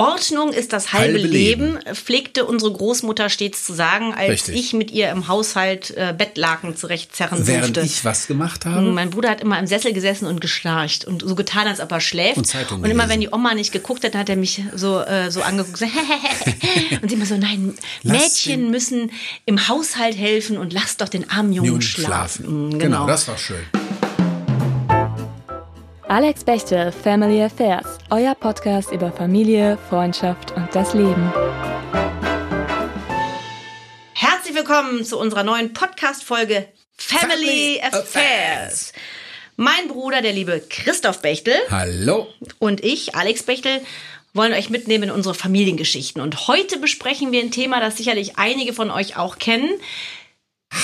Ordnung ist das halbe, halbe Leben, Leben, pflegte unsere Großmutter stets zu sagen, als Richtig. ich mit ihr im Haushalt äh, Bettlaken zurechtzerren Während durfte. ich was gemacht habe? Mein Bruder hat immer im Sessel gesessen und geschnarcht und so getan, als ob er schläft. Und, Zeitung und immer, wenn die Oma nicht geguckt hat, hat er mich so, äh, so angeguckt so, und sie immer so, nein, Lass Mädchen müssen im Haushalt helfen und lass doch den armen Jungen, schlafen. schlafen. Genau. genau, das war schön. Alex Bechtel, Family Affairs, euer Podcast über Familie, Freundschaft und das Leben. Herzlich willkommen zu unserer neuen Podcast-Folge Family, Family Affairs. Affairs. Mein Bruder, der liebe Christoph Bechtel. Hallo. Und ich, Alex Bechtel, wollen euch mitnehmen in unsere Familiengeschichten. Und heute besprechen wir ein Thema, das sicherlich einige von euch auch kennen.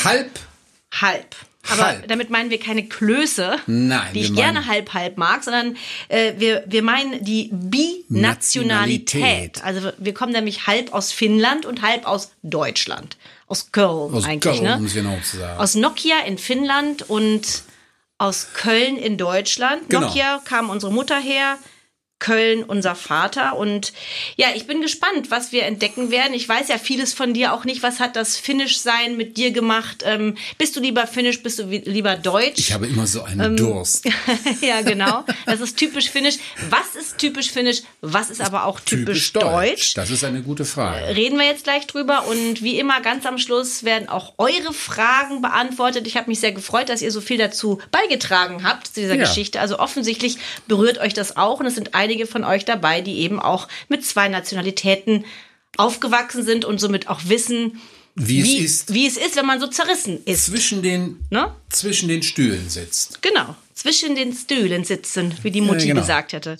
Halb. Halb. Aber halb. damit meinen wir keine Klöße, Nein, die ich gerne halb-halb mag, sondern äh, wir, wir meinen die Binationalität. Also wir kommen nämlich halb aus Finnland und halb aus Deutschland. Aus Köln aus eigentlich, Köln, ne? Genau zu sagen. Aus Nokia in Finnland und aus Köln in Deutschland. Genau. Nokia kam unsere Mutter her, Köln unser Vater. Und ja, ich bin gespannt, was wir entdecken werden. Ich weiß ja vieles von dir auch nicht. Was hat das Finnisch-Sein mit dir gemacht? Ähm, bist du lieber Finnisch, bist du lieber Deutsch? Ich habe immer so einen ähm, Durst. ja, genau. Das ist typisch Finnisch. Was ist typisch Finnisch? Was ist aber auch typisch, typisch Deutsch? Deutsch? Das ist eine gute Frage. Reden wir jetzt gleich drüber. Und wie immer, ganz am Schluss werden auch eure Fragen beantwortet. Ich habe mich sehr gefreut, dass ihr so viel dazu beigetragen habt zu dieser ja. Geschichte. Also offensichtlich berührt euch das auch. Und es sind einige von euch dabei, die eben auch mit zwei Nationalitäten aufgewachsen sind und somit auch wissen, wie, wie, es ist. Wie es ist, wenn man so zerrissen ist. Zwischen den, ne? zwischen den Stühlen sitzt. Genau, zwischen den Stühlen sitzen, wie die Mutti ja, genau. gesagt hätte.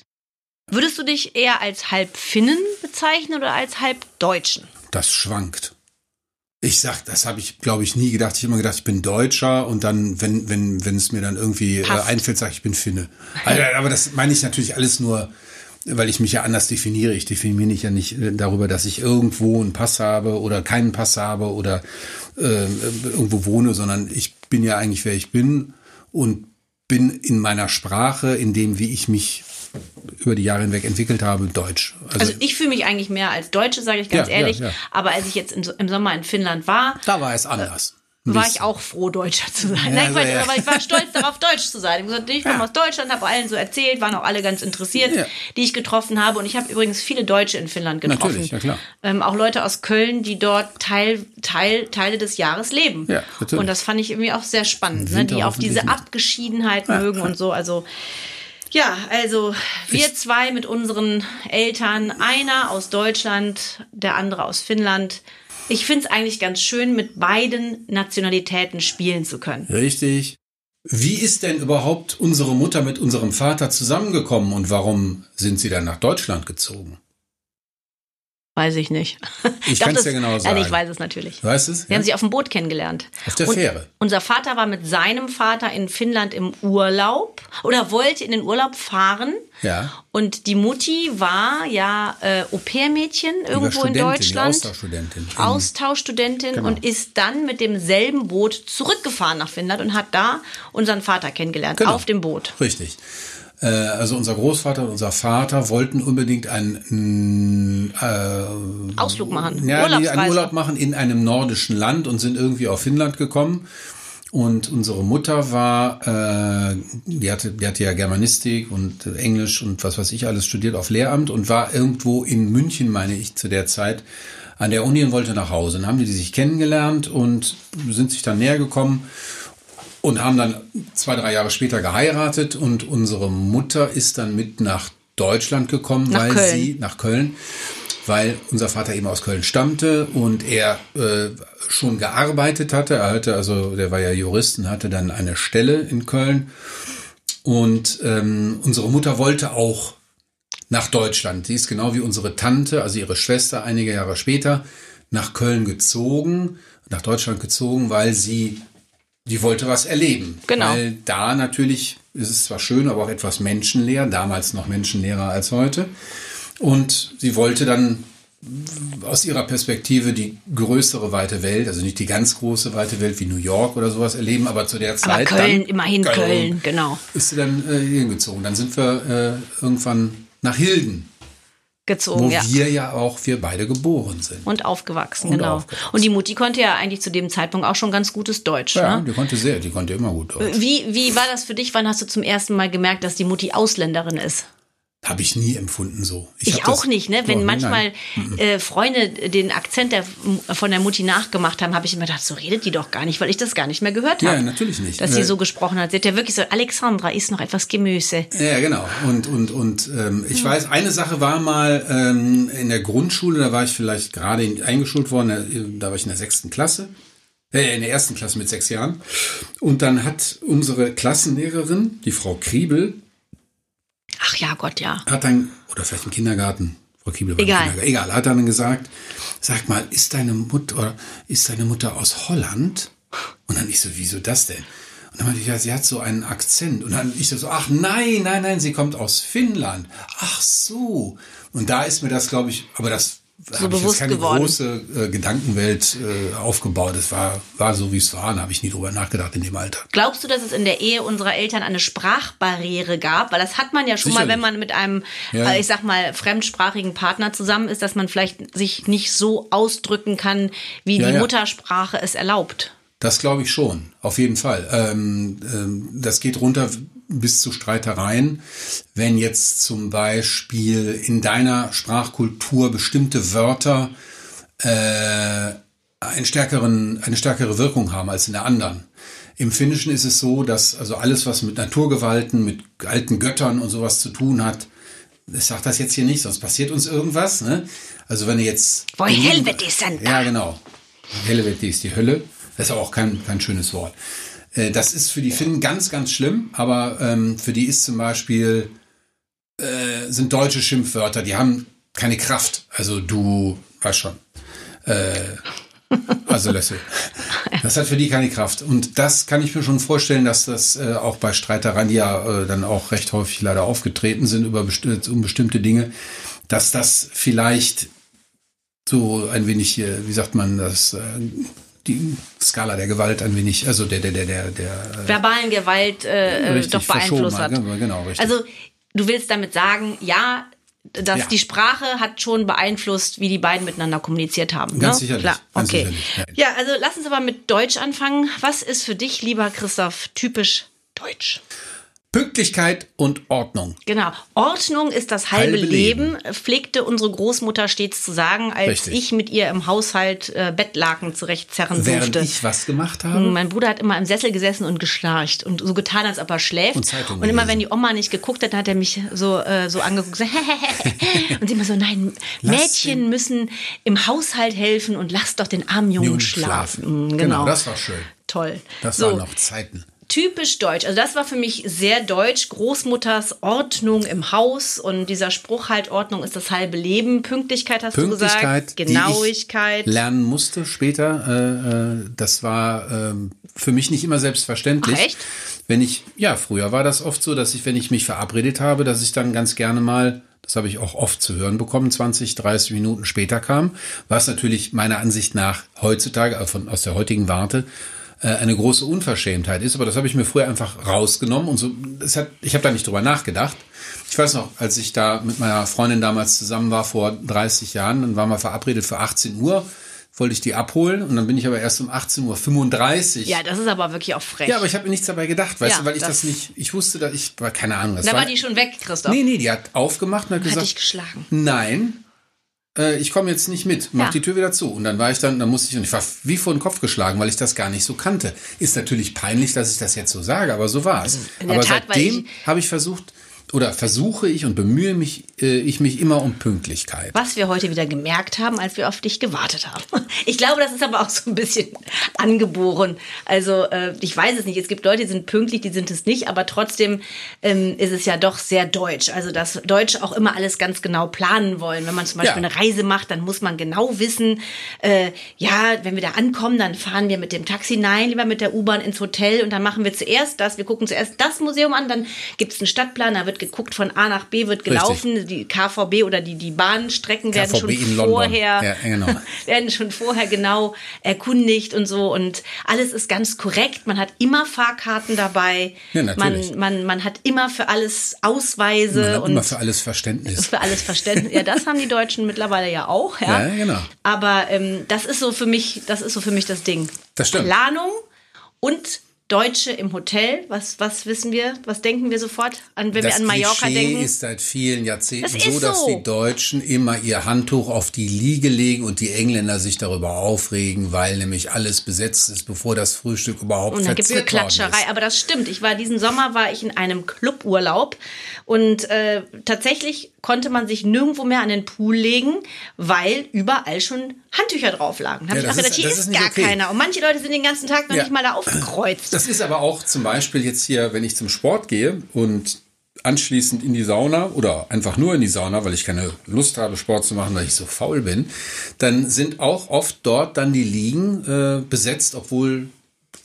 Würdest du dich eher als halb Finnen bezeichnen oder als halb Deutschen? Das schwankt. Ich sag, das habe ich, glaube ich, nie gedacht. Ich habe immer gedacht, ich bin Deutscher und dann, wenn, wenn, wenn es mir dann irgendwie äh, einfällt, sage ich, ich bin Finne. Also, aber das meine ich natürlich alles nur, weil ich mich ja anders definiere. Ich definiere mich ja nicht äh, darüber, dass ich irgendwo einen Pass habe oder keinen Pass habe oder äh, irgendwo wohne, sondern ich bin ja eigentlich, wer ich bin und bin in meiner Sprache, in dem, wie ich mich über die Jahre hinweg entwickelt habe, Deutsch. Also, also ich fühle mich eigentlich mehr als Deutsche, sage ich ganz ja, ehrlich. Ja, ja. Aber als ich jetzt im Sommer in Finnland war, da war es anders. war ich auch froh, Deutscher zu sein. Nein, also, ja. aber ich war stolz darauf, Deutsch zu sein. Ich, gesagt, ich komme aus Deutschland, habe allen so erzählt, waren auch alle ganz interessiert, die ich getroffen habe. Und ich habe übrigens viele Deutsche in Finnland getroffen. Natürlich, ja klar. Ähm, auch Leute aus Köln, die dort Teil, Teil, Teile des Jahres leben. Ja, natürlich. Und das fand ich irgendwie auch sehr spannend, ne? die auch diese Abgeschiedenheit mögen und so. Also ja, also wir zwei mit unseren Eltern, einer aus Deutschland, der andere aus Finnland. Ich finde es eigentlich ganz schön, mit beiden Nationalitäten spielen zu können. Richtig. Wie ist denn überhaupt unsere Mutter mit unserem Vater zusammengekommen und warum sind sie dann nach Deutschland gezogen? Weiß ich nicht. Ich kann es dir genau sagen. Ja, ich weiß es natürlich. Weißt es? Wir ja? haben sie auf dem Boot kennengelernt. Auf der Fähre. Und unser Vater war mit seinem Vater in Finnland im Urlaub oder wollte in den Urlaub fahren. Ja. Und die Mutti war ja äh, Au-pair-Mädchen irgendwo in Deutschland. Austauschstudentin. Austauschstudentin genau. und ist dann mit demselben Boot zurückgefahren nach Finnland und hat da unseren Vater kennengelernt. Genau. Auf dem Boot. Richtig. Äh, also unser Großvater und unser Vater wollten unbedingt einen äh, Ausflug machen, ja, einen Urlaub machen in einem nordischen Land und sind irgendwie auf Finnland gekommen. Und unsere Mutter war, äh, die hatte, die hatte ja Germanistik und Englisch und was weiß ich alles studiert auf Lehramt und war irgendwo in München, meine ich, zu der Zeit an der Uni und wollte nach Hause. Dann haben die sich kennengelernt und sind sich dann näher gekommen und haben dann zwei, drei Jahre später geheiratet und unsere Mutter ist dann mit nach Deutschland gekommen, nach weil Köln. sie nach Köln, weil unser Vater eben aus Köln stammte und er äh, schon gearbeitet hatte. Er hatte also, der war ja Jurist und hatte dann eine Stelle in Köln. Und ähm, unsere Mutter wollte auch nach Deutschland. Die ist genau wie unsere Tante, also ihre Schwester, einige Jahre später nach Köln gezogen, nach Deutschland gezogen, weil sie die wollte was erleben. Genau. Weil da natürlich ist es zwar schön, aber auch etwas menschenleer, damals noch menschenleerer als heute. Und sie wollte dann aus ihrer Perspektive die größere weite Welt, also nicht die ganz große weite Welt wie New York oder sowas erleben, aber zu der Zeit. Aber Köln, dann, immerhin Köln, Köln, genau. Ist sie dann äh, hingezogen. Dann sind wir äh, irgendwann nach Hilden gezogen. Wo ja. wir ja auch, wir beide geboren sind. Und aufgewachsen, und genau. Aufgewachsen. Und die Mutti konnte ja eigentlich zu dem Zeitpunkt auch schon ganz gutes Deutsch. Ja, ne? die konnte sehr, die konnte immer gut Deutsch. Wie, wie war das für dich? Wann hast du zum ersten Mal gemerkt, dass die Mutti Ausländerin ist? Habe ich nie empfunden so. Ich, ich auch nicht, ne? Wenn manchmal äh, Freunde den Akzent der, von der Mutti nachgemacht haben, habe ich immer gedacht, so redet die doch gar nicht, weil ich das gar nicht mehr gehört habe. Ja, natürlich nicht. Dass sie so gesprochen hat. Sie hat ja wirklich so, Alexandra ist noch etwas Gemüse. Ja, genau. Und, und, und ähm, ich ja. weiß, eine Sache war mal ähm, in der Grundschule, da war ich vielleicht gerade eingeschult worden, da war ich in der sechsten Klasse. Äh, in der ersten Klasse mit sechs Jahren. Und dann hat unsere Klassenlehrerin, die Frau Kriebel, Ach ja, Gott, ja. Hat dann, oder vielleicht im Kindergarten, Frau Kiebel Egal. Egal, hat dann gesagt, sag mal, ist deine Mutter, ist deine Mutter aus Holland? Und dann ich so, wieso das denn? Und dann meinte ich, ja, sie hat so einen Akzent. Und dann ich so, ach nein, nein, nein, sie kommt aus Finnland. Ach so. Und da ist mir das, glaube ich, aber das so habe ich jetzt keine geworden. große äh, Gedankenwelt äh, aufgebaut. Es war, war so, wie es war. Da habe ich nie drüber nachgedacht in dem Alter. Glaubst du, dass es in der Ehe unserer Eltern eine Sprachbarriere gab? Weil das hat man ja schon Sicherlich. mal, wenn man mit einem, ja. äh, ich sag mal, fremdsprachigen Partner zusammen ist, dass man vielleicht sich nicht so ausdrücken kann, wie ja, die ja. Muttersprache es erlaubt. Das glaube ich schon, auf jeden Fall. Ähm, ähm, das geht runter bis zu Streitereien, wenn jetzt zum Beispiel in deiner Sprachkultur bestimmte Wörter äh, einen stärkeren, eine stärkere Wirkung haben als in der anderen. Im Finnischen ist es so, dass also alles, was mit Naturgewalten, mit alten Göttern und sowas zu tun hat, ich sag das jetzt hier nicht, sonst passiert uns irgendwas. Ne? Also wenn ihr jetzt... Ist denn Ja, genau. Helvete ist die Hölle. Das ist aber auch kein, kein schönes Wort. Äh, das ist für die Finnen ganz, ganz schlimm, aber ähm, für die ist zum Beispiel, äh, sind deutsche Schimpfwörter, die haben keine Kraft. Also du, weißt schon. Äh, also Löffel. Das hat für die keine Kraft. Und das kann ich mir schon vorstellen, dass das äh, auch bei Streitereien, die ja äh, dann auch recht häufig leider aufgetreten sind über besti um bestimmte Dinge, dass das vielleicht so ein wenig, wie sagt man das, äh, die Skala der Gewalt ein wenig, also der, der, der, der, der äh, verbalen Gewalt äh, äh doch beeinflusst hat. Genau, richtig. Also du willst damit sagen, ja, dass ja. die Sprache hat schon beeinflusst, wie die beiden miteinander kommuniziert haben. Ganz ne? sicherlich. Klar. Ganz okay. Sicherlich, ja. ja, also lass uns aber mit Deutsch anfangen. Was ist für dich, lieber Christoph, typisch Deutsch? Pünktlichkeit und Ordnung. Genau. Ordnung ist das halbe, halbe Leben, Leben, pflegte unsere Großmutter stets zu sagen, als Richtig. ich mit ihr im Haushalt äh, Bettlaken zurechtzerren Während durfte. ich was gemacht habe? Mein Bruder hat immer im Sessel gesessen und geschnarcht und so getan, als ob er schläft. Und, Zeitung und immer wenn die Oma nicht geguckt hat, hat er mich so, äh, so angeguckt. So, und sie immer so, nein, Mädchen den. müssen im Haushalt helfen und lass doch den armen Jungen, Jungen schlafen. schlafen. Mhm, genau. genau, das war schön. Toll. Das so. waren noch Zeiten typisch deutsch. Also das war für mich sehr deutsch. Großmutters Ordnung im Haus und dieser Spruch halt Ordnung ist das halbe Leben. Pünktlichkeit hast Pünktlichkeit, du gesagt. Genauigkeit. lernen musste später. Äh, äh, das war äh, für mich nicht immer selbstverständlich. Ach, echt? Wenn ich, ja, früher war das oft so, dass ich, wenn ich mich verabredet habe, dass ich dann ganz gerne mal das habe ich auch oft zu hören bekommen, 20, 30 Minuten später kam, was natürlich meiner Ansicht nach heutzutage, äh, von, aus der heutigen Warte, eine große Unverschämtheit ist. Aber das habe ich mir früher einfach rausgenommen und so. Das hat, ich habe da nicht drüber nachgedacht. Ich weiß noch, als ich da mit meiner Freundin damals zusammen war vor 30 Jahren, dann waren wir verabredet für 18 Uhr wollte ich die abholen und dann bin ich aber erst um 18.35 Uhr. Ja, das ist aber wirklich auch frech. Ja, aber ich habe mir nichts dabei gedacht, weißt ja, du, weil ich das, das, nicht, ich wusste, dass ich, war keine Ahnung. da war, war die schon weg, Christoph. Nee, nee, die hat aufgemacht und hat, hat gesagt. dich geschlagen. Nein, äh, ich komme jetzt nicht mit, mach ja. die Tür wieder zu. Und dann war ich dann, dann musste ich, und ich war wie vor den Kopf geschlagen, weil ich das gar nicht so kannte. Ist natürlich peinlich, dass ich das jetzt so sage, aber so war es. Aber Tat, seitdem habe ich versucht, oder versuche ich und bemühe mich, äh, ich mich immer um Pünktlichkeit. Was wir heute wieder gemerkt haben, als wir auf dich gewartet haben. Ich glaube, das ist aber auch so ein bisschen angeboren. Also äh, ich weiß es nicht. Es gibt Leute, die sind pünktlich, die sind es nicht, aber trotzdem ähm, ist es ja doch sehr deutsch. Also dass Deutsche auch immer alles ganz genau planen wollen. Wenn man zum Beispiel ja. eine Reise macht, dann muss man genau wissen, äh, ja, wenn wir da ankommen, dann fahren wir mit dem Taxi, nein, lieber mit der U-Bahn ins Hotel und dann machen wir zuerst das. Wir gucken zuerst das Museum an, dann gibt es einen Stadtplan, da wird wird geguckt, von A nach B wird gelaufen, Richtig. die KVB oder die, die Bahnstrecken werden KVB schon vorher, ja, genau. werden schon vorher genau erkundigt und so und alles ist ganz korrekt. Man hat immer Fahrkarten dabei. Ja, natürlich. Man, man, man hat immer für alles Ausweise. Man hat und immer für alles Verständnis. Für alles Verständnis. Ja, das haben die Deutschen mittlerweile ja auch. Ja, ja genau. Aber ähm, das ist so für mich, das ist so für mich das Ding. Das stimmt. Planung und Deutsche im Hotel, was, was wissen wir, was denken wir sofort an, wenn das wir an Mallorca Klischee denken? ist seit vielen Jahrzehnten das so, dass so. die Deutschen immer ihr Handtuch auf die Liege legen und die Engländer sich darüber aufregen, weil nämlich alles besetzt ist, bevor das Frühstück überhaupt Und da gibt es eine Klatscherei, aber das stimmt. Ich war diesen Sommer war ich in einem Cluburlaub und äh, tatsächlich konnte man sich nirgendwo mehr an den Pool legen, weil überall schon Handtücher drauf lagen. Da habe ja, ich gedacht, hier ist, ist gar okay. keiner. Und manche Leute sind den ganzen Tag noch ja. nicht mal da aufgekreuzt. Das ist aber auch zum Beispiel jetzt hier, wenn ich zum Sport gehe und anschließend in die Sauna oder einfach nur in die Sauna, weil ich keine Lust habe, Sport zu machen, weil ich so faul bin, dann sind auch oft dort dann die Liegen äh, besetzt, obwohl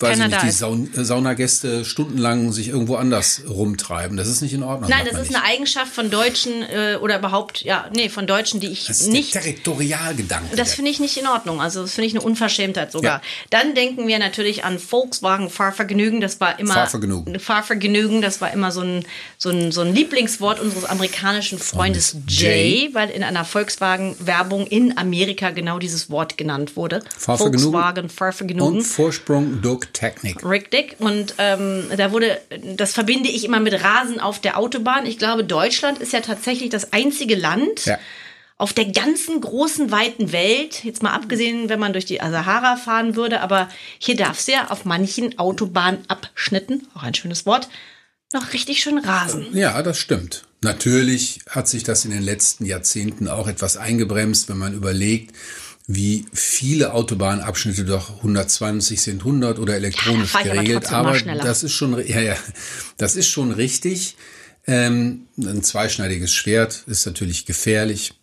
weiß ich nicht, die Saun äh, Saunagäste stundenlang sich irgendwo anders rumtreiben. Das ist nicht in Ordnung. Nein, das ist nicht. eine Eigenschaft von Deutschen äh, oder überhaupt, ja, nee, von Deutschen, die ich das ist nicht. Der Territorialgedanke. Das finde ich nicht in Ordnung. Also das finde ich eine Unverschämtheit sogar. Ja. Dann denken wir natürlich an Volkswagen Fahrvergnügen. Das war immer Fahrvergnügen. Fahrvergnügen. Das war immer so ein, so ein, so ein Lieblingswort unseres amerikanischen Freundes Jay, weil in einer Volkswagen-Werbung in Amerika genau dieses Wort genannt wurde. Fahrvergnügen. Volkswagen Fahrvergnügen. Und Vorsprung Duck Technik. Richtig. Und ähm, da wurde, das verbinde ich immer mit Rasen auf der Autobahn. Ich glaube, Deutschland ist ja tatsächlich das einzige Land. Ja auf der ganzen großen, weiten Welt, jetzt mal abgesehen, wenn man durch die Sahara fahren würde, aber hier darf es ja auf manchen Autobahnabschnitten, auch ein schönes Wort, noch richtig schön rasen. Ja, das stimmt. Natürlich hat sich das in den letzten Jahrzehnten auch etwas eingebremst, wenn man überlegt, wie viele Autobahnabschnitte doch 120 sind 100 oder elektronisch ja, geregelt. Aber, aber das ist schon, ja, ja, das ist schon richtig. Ähm, ein zweischneidiges Schwert ist natürlich gefährlich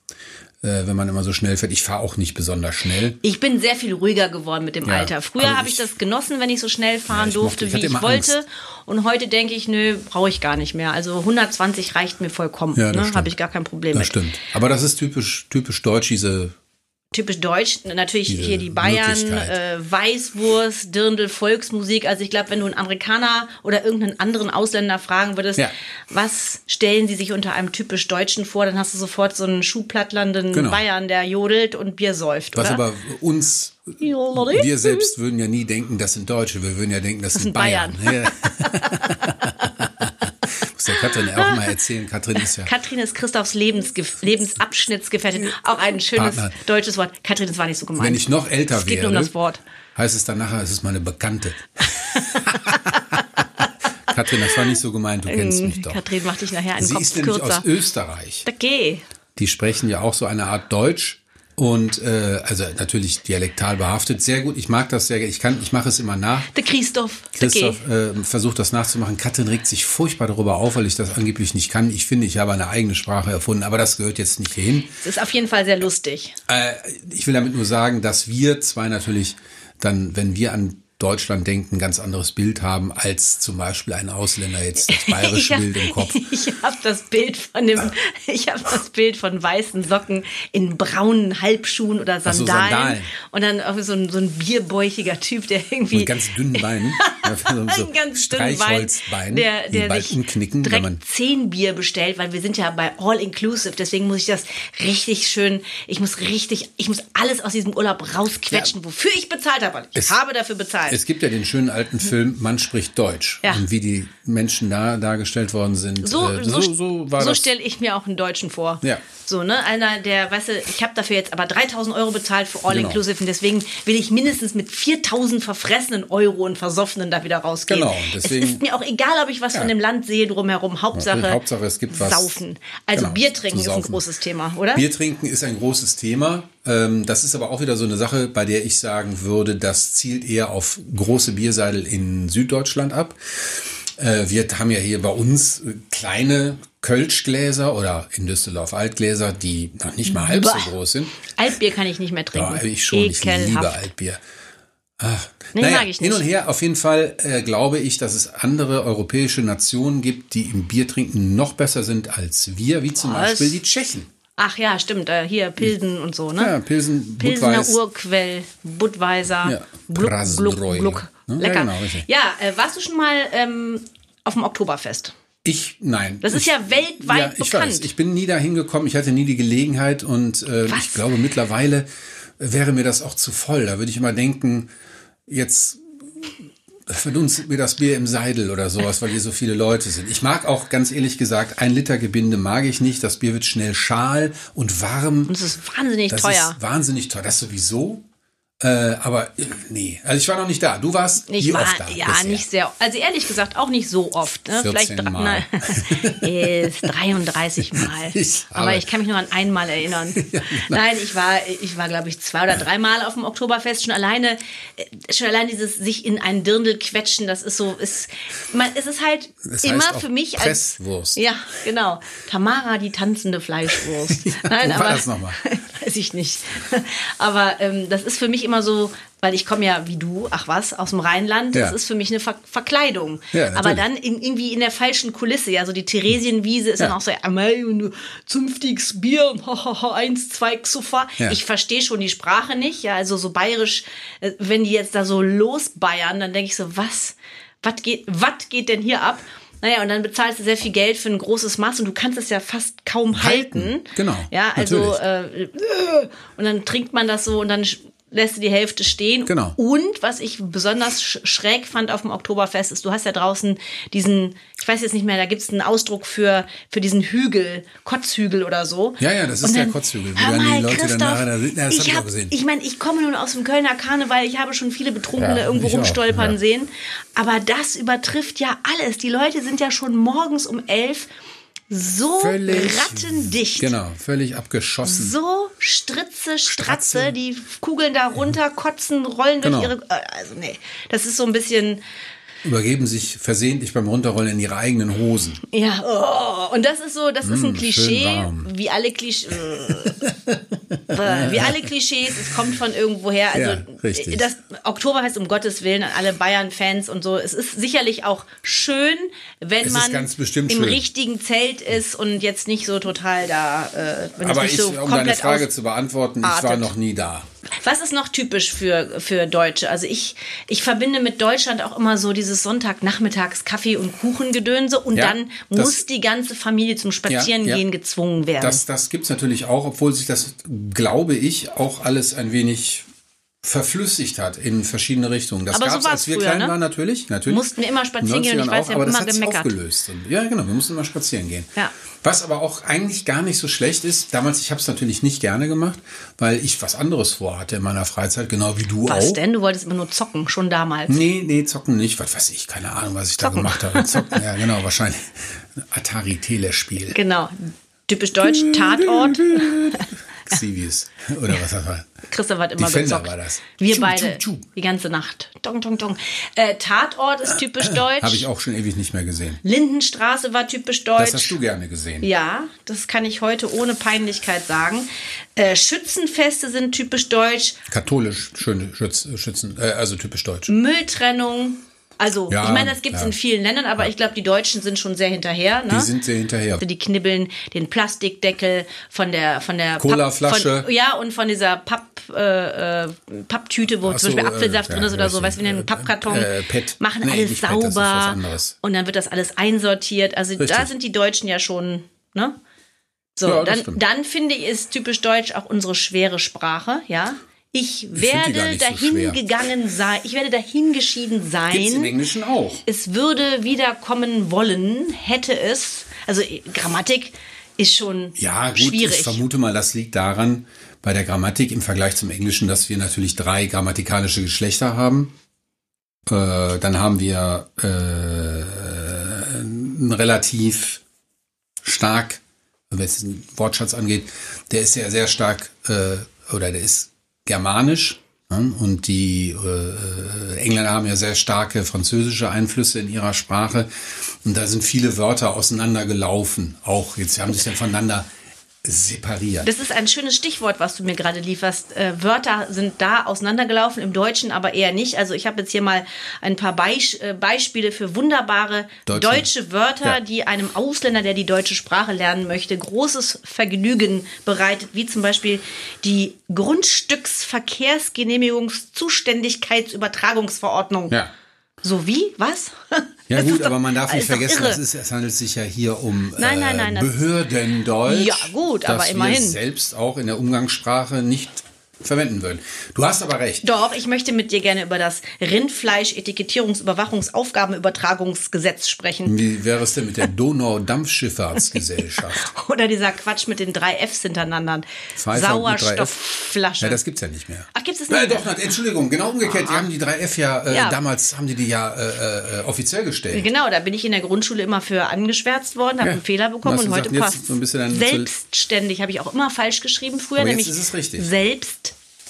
äh, wenn man immer so schnell fährt. Ich fahre auch nicht besonders schnell. Ich bin sehr viel ruhiger geworden mit dem ja, Alter. Früher habe ich, das genossen, wenn ich so schnell fahren ja, durfte, mochte, ich wie ich wollte. Angst. Und heute denke ich, nö, brauche ich gar nicht mehr. Also 120 reicht mir vollkommen. Ja, ne? Habe ich gar kein Problem das mit. Das stimmt. Aber das ist typisch, typisch deutsch, diese typisch deutsch, natürlich Diese hier die Bayern, äh, Weißwurst, Dirndl, Volksmusik. Also ich glaube, wenn du einen Amerikaner oder irgendeinen anderen Ausländer fragen würdest, ja. was stellen sie sich unter einem typisch Deutschen vor, dann hast du sofort so einen schuhplattlernden genau. Bayern, der jodelt und Bier säuft. Was oder? aber uns, wir selbst würden ja nie denken, das sind Deutsche, wir würden ja denken, das, das sind Bayern. Bayern. der Katrin auch mal erzählen. Katrin ist ja. Katrin ist Christophs Lebensgef Lebensabschnittsgefährtin. Auch ein schönes Partner. deutsches Wort. Katrin, das war nicht so gemeint. Wenn ich noch älter es geht wäre, um das Wort. heißt es dann nachher, es ist meine Bekannte. Katrin, das war nicht so gemeint, du kennst mich doch. Katrin macht dich nachher einen Sie Kopf ist nämlich kürzer. aus Österreich. Okay. Die sprechen ja auch so eine Art Deutsch und äh, also natürlich dialektal behaftet. Sehr gut, ich mag das sehr. Ich kann, ich mache es immer nach. Der Christoph. Christoph äh, versucht das nachzumachen. Katrin regt sich furchtbar darüber auf, weil ich das angeblich nicht kann. Ich finde, ich habe eine eigene Sprache erfunden, aber das gehört jetzt nicht hierhin. Es ist auf jeden Fall sehr lustig. Äh, ich will damit nur sagen, dass wir zwei natürlich dann, wenn wir an Deutschland denkt, ein ganz anderes Bild haben als zum Beispiel ein Ausländer jetzt das bayerische Bild im Kopf. Ich habe das Bild von dem, ich habe das Bild von weißen Socken in braunen Halbschuhen oder Sandalen, so, Sandalen. und dann irgendwie so ein, so ein bierbäuchiger Typ, der irgendwie mit ganz dünnen Beinen, so ein ganz dünnen Bein, der, der sich umknicken, direkt man zehn Bier bestellt, weil wir sind ja bei All Inclusive, deswegen muss ich das richtig schön, ich muss richtig, ich muss alles aus diesem Urlaub rausquetschen, ja. wofür ich bezahlt habe. Ich es, habe dafür bezahlt sein. Es gibt ja den schönen alten Film Man spricht Deutsch. Ja. Und wie die Menschen da dargestellt worden sind. So, äh, so, so, so, so stelle ich mir auch einen Deutschen vor. Ja. So, ne? Einer, der, weißt du, ich habe dafür jetzt aber 3000 Euro bezahlt für All genau. Inclusive und deswegen will ich mindestens mit 4000 verfressenen Euro und Versoffenen da wieder rausgehen. Genau, deswegen. Es ist mir auch egal, ob ich was ja. von dem Land sehe drumherum. Hauptsache, ja, Hauptsache es gibt was. Saufen. Also genau, Bier trinken ist ein großes Thema, oder? Bier trinken ist ein großes Thema. Ähm, das ist aber auch wieder so eine Sache, bei der ich sagen würde, das zielt eher auf große Bierseidel in Süddeutschland ab. Äh, wir haben ja hier bei uns kleine Kölschgläser oder in Düsseldorf Altgläser, die noch nicht mal halb so groß sind. Altbier kann ich nicht mehr trinken. Ja, ich schon. Ekelhaft. Ich liebe Altbier. Ach, nee, naja, mag ich nicht. Hin und her, auf jeden Fall äh, glaube ich, dass es andere europäische Nationen gibt, die im Biertrinken noch besser sind als wir, wie zum Was? Beispiel die Tschechen. Ach ja, stimmt. Äh, hier Pilsen und so, ne? Ja, Pilsen, Pilsener Budweis. Urquell, Budweiser, ja, Gluck, Gluck, Gluck. Ne? Lecker. Ja, genau, ja äh, warst du schon mal ähm, auf dem Oktoberfest? Ich, nein. Das ist ja weltweit ja, ich bekannt. Weiß, ich bin nie da hingekommen, ich hatte nie die Gelegenheit und äh, ich glaube mittlerweile wäre mir das auch zu voll. Da würde ich immer denken, jetzt verdunst mir das Bier im Seidel oder sowas, weil hier so viele Leute sind. Ich mag auch ganz ehrlich gesagt, ein Liter Gebinde mag ich nicht. Das Bier wird schnell schal und warm. Und es ist wahnsinnig das teuer. Ist wahnsinnig teuer. Das sowieso. Äh, aber äh, nee, also ich war noch nicht da. Du warst ich war, oft da? Ja, bisher? nicht sehr. Also ehrlich gesagt auch nicht so oft. Ne? Vielleicht Mal. Ne, 33 Mal. Ich aber ich kann mich nur an einmal erinnern. ja, Nein, ich war, ich war glaube ich zwei oder dreimal auf dem Oktoberfest. Schon alleine, äh, schon allein dieses sich in einen Dirndl quetschen, das ist so, ist, man, es ist halt das immer für mich Presswurst. als ja genau Tamara die tanzende Fleischwurst. Nein, Wo aber war das nochmal? weiß ich nicht. Aber ähm, das ist für mich immer so, weil ich komme ja wie du, ach was, aus dem Rheinland, ja. das ist für mich eine Ver Verkleidung. Ja, Aber dann in, irgendwie in der falschen Kulisse, ja, so die Theresienwiese ist ja. dann auch so, und zünftiges Bier, eins, zwei, Xufa. Ja. Ich verstehe schon die Sprache nicht, ja, also so bayerisch, äh, wenn die jetzt da so losbayern, dann denke ich so, was, was geht, was geht denn hier ab? Naja, und dann bezahlst du sehr viel Geld für ein großes Maß und du kannst es ja fast kaum halten. halten. Genau. Ja, also äh, und dann trinkt man das so und dann lässt du die Hälfte stehen. Genau. Und was ich besonders schräg fand auf dem Oktoberfest ist, du hast ja draußen diesen, ich weiß jetzt nicht mehr, da gibt es einen Ausdruck für, für diesen Hügel, Kotzhügel oder so. Ja, ja, das ist dann, der Kotzhügel. Wo dann die Leute Christoph, dann nachher da das ich, hab, ich auch gesehen. Ich meine, ich komme nun aus dem Kölner Karneval, ich habe schon viele Betrunkene ja, irgendwo rumstolpern ja. sehen. Aber das übertrifft ja alles. Die Leute sind ja schon morgens um elf so völlig, rattendicht. Genau, völlig abgeschossen. So Stritze, Stratze, Stratze. die kugeln da runter, kotzen, rollen durch genau. ihre. Äh, also nee, das ist so ein bisschen übergeben sich versehentlich beim Runterrollen in ihre eigenen Hosen. Ja, oh, und das ist so, das ist ein mm, Klischee, wie alle Klischees, wie alle Klischees, es kommt von irgendwoher. Also ja, richtig. das Oktober heißt um Gottes Willen an alle Bayern-Fans und so. Es ist sicherlich auch schön, wenn es man im schön. richtigen Zelt ist und jetzt nicht so total da. Äh, Aber nicht ich, so um deine Frage zu beantworten, ich war noch nie da. Was ist noch typisch für, für Deutsche? Also ich, ich verbinde mit Deutschland auch immer so dieses Sonntagnachmittags Kaffee- und Kuchengedönse und ja, dann muss die ganze Familie zum Spazierengehen ja, ja. gezwungen werden. Das, das gibt es natürlich auch, obwohl sich das, glaube ich, auch alles ein wenig verflüssigt hat in verschiedene Richtungen. Das gab es, als wir früher, klein ne? waren, natürlich. natürlich. Mussten immer spazieren gehen und ich weiß, auch, wir haben immer gemeckert. Aufgelöst. Und, ja, genau, wir mussten immer spazieren gehen. Ja. Was aber auch eigentlich gar nicht so schlecht ist, damals, ich habe es natürlich nicht gerne gemacht, weil ich was anderes vorhatte in meiner Freizeit, genau wie du was auch. Was denn? Du wolltest immer nur zocken, schon damals. Nee, nee, zocken nicht. Was weiß ich, keine Ahnung, was ich zocken. da gemacht habe. Zocken, ja, genau, wahrscheinlich. Atari-Telespiel. Genau. Typisch deutsch, Tatort. Xivis. Oder was das war. Christoph hat immer Defender gezockt. war das. Wir tschu, beide. Tschu, tschu. Die ganze Nacht. Dong, dong, dong. Äh, Tatort ist typisch deutsch. Habe ich auch schon ewig nicht mehr gesehen. Lindenstraße war typisch deutsch. Das hast du gerne gesehen. Ja, das kann ich heute ohne Peinlichkeit sagen. Äh, Schützenfeste sind typisch deutsch. Katholisch schöne Schütz, Schützen, äh, also typisch deutsch. Mülltrennung also, ja, ich meine, das gibt es ja. in vielen Ländern, aber ja. ich glaube, die Deutschen sind schon sehr hinterher. Ne? Die sind sehr hinterher. Also die knibbeln den Plastikdeckel von der von der Colaflasche. Ja, und von dieser Papp, äh, äh Papptüte, wo Ach zum Beispiel Apfelsaft äh, drin ist oder so, weißt du, wie einen Pappkarton. Äh, Pet. Machen nee, alles sauber. Pet, und dann wird das alles einsortiert. Also Richtig. da sind die Deutschen ja schon, ne? So, dann, dann finde ich, ist typisch deutsch auch unsere schwere Sprache, ja. Ich werde ich dahin so gegangen sein, ich werde dahin geschieden sein. Gibt's im Englischen auch. Es würde wiederkommen wollen, hätte es. Also Grammatik ist schon ja, gut, schwierig. Ich vermute mal, das liegt daran, bei der Grammatik im Vergleich zum Englischen, dass wir natürlich drei grammatikalische Geschlechter haben. Äh, dann haben wir äh, ein relativ stark, wenn es den Wortschatz angeht, der ist ja sehr stark äh, oder der ist germanisch. Und die äh, Engländer haben ja sehr starke französische Einflüsse in ihrer Sprache. Und da sind viele Wörter auseinandergelaufen. Auch jetzt haben es ja voneinander separieren. Das ist ein schönes Stichwort, was du mir gerade lieferst. Äh, Wörter sind da auseinandergelaufen, im Deutschen aber eher nicht. Also ich habe jetzt hier mal ein paar Beis äh, Beispiele für wunderbare deutsche, deutsche Wörter, ja. die einem Ausländer, der die deutsche Sprache lernen möchte, großes Vergnügen bereitet, wie zum Beispiel die Grundstücksverkehrsgenehmigungszuständigkeitsübertragungsverordnung. Ja. So wie? Was? Ja gut, aber man darf nicht vergessen, das ist, es handelt sich ja hier um nein, nein, nein, äh, Behördendeutsch. Ja gut, aber immerhin. Wir selbst auch in der Umgangssprache nicht verwenden würden. Du hast aber recht. Doch, ich möchte mit dir gerne über das Rindfleisch-Etikettierungsüberwachungsaufgabenübertragungsgesetz sprechen. Wie wäre es denn mit der Donau-Dampfschifffahrtsgesellschaft? Oder dieser Quatsch mit den drei Fs hintereinander. Sauerstoffflasche. Ja, das gibt's ja nicht mehr. Ach, gibt's es nicht äh? Doch, Entschuldigung, genau umgekehrt. Ah. Die haben die drei F ja, äh, ja, damals haben die die ja äh, äh, offiziell gestellt. Genau, da bin ich in der Grundschule immer für angeschwärzt worden, habe ja. einen Fehler bekommen und, heute passt so Selbstständig habe ich auch immer falsch geschrieben früher, nämlich ist es richtig. selbst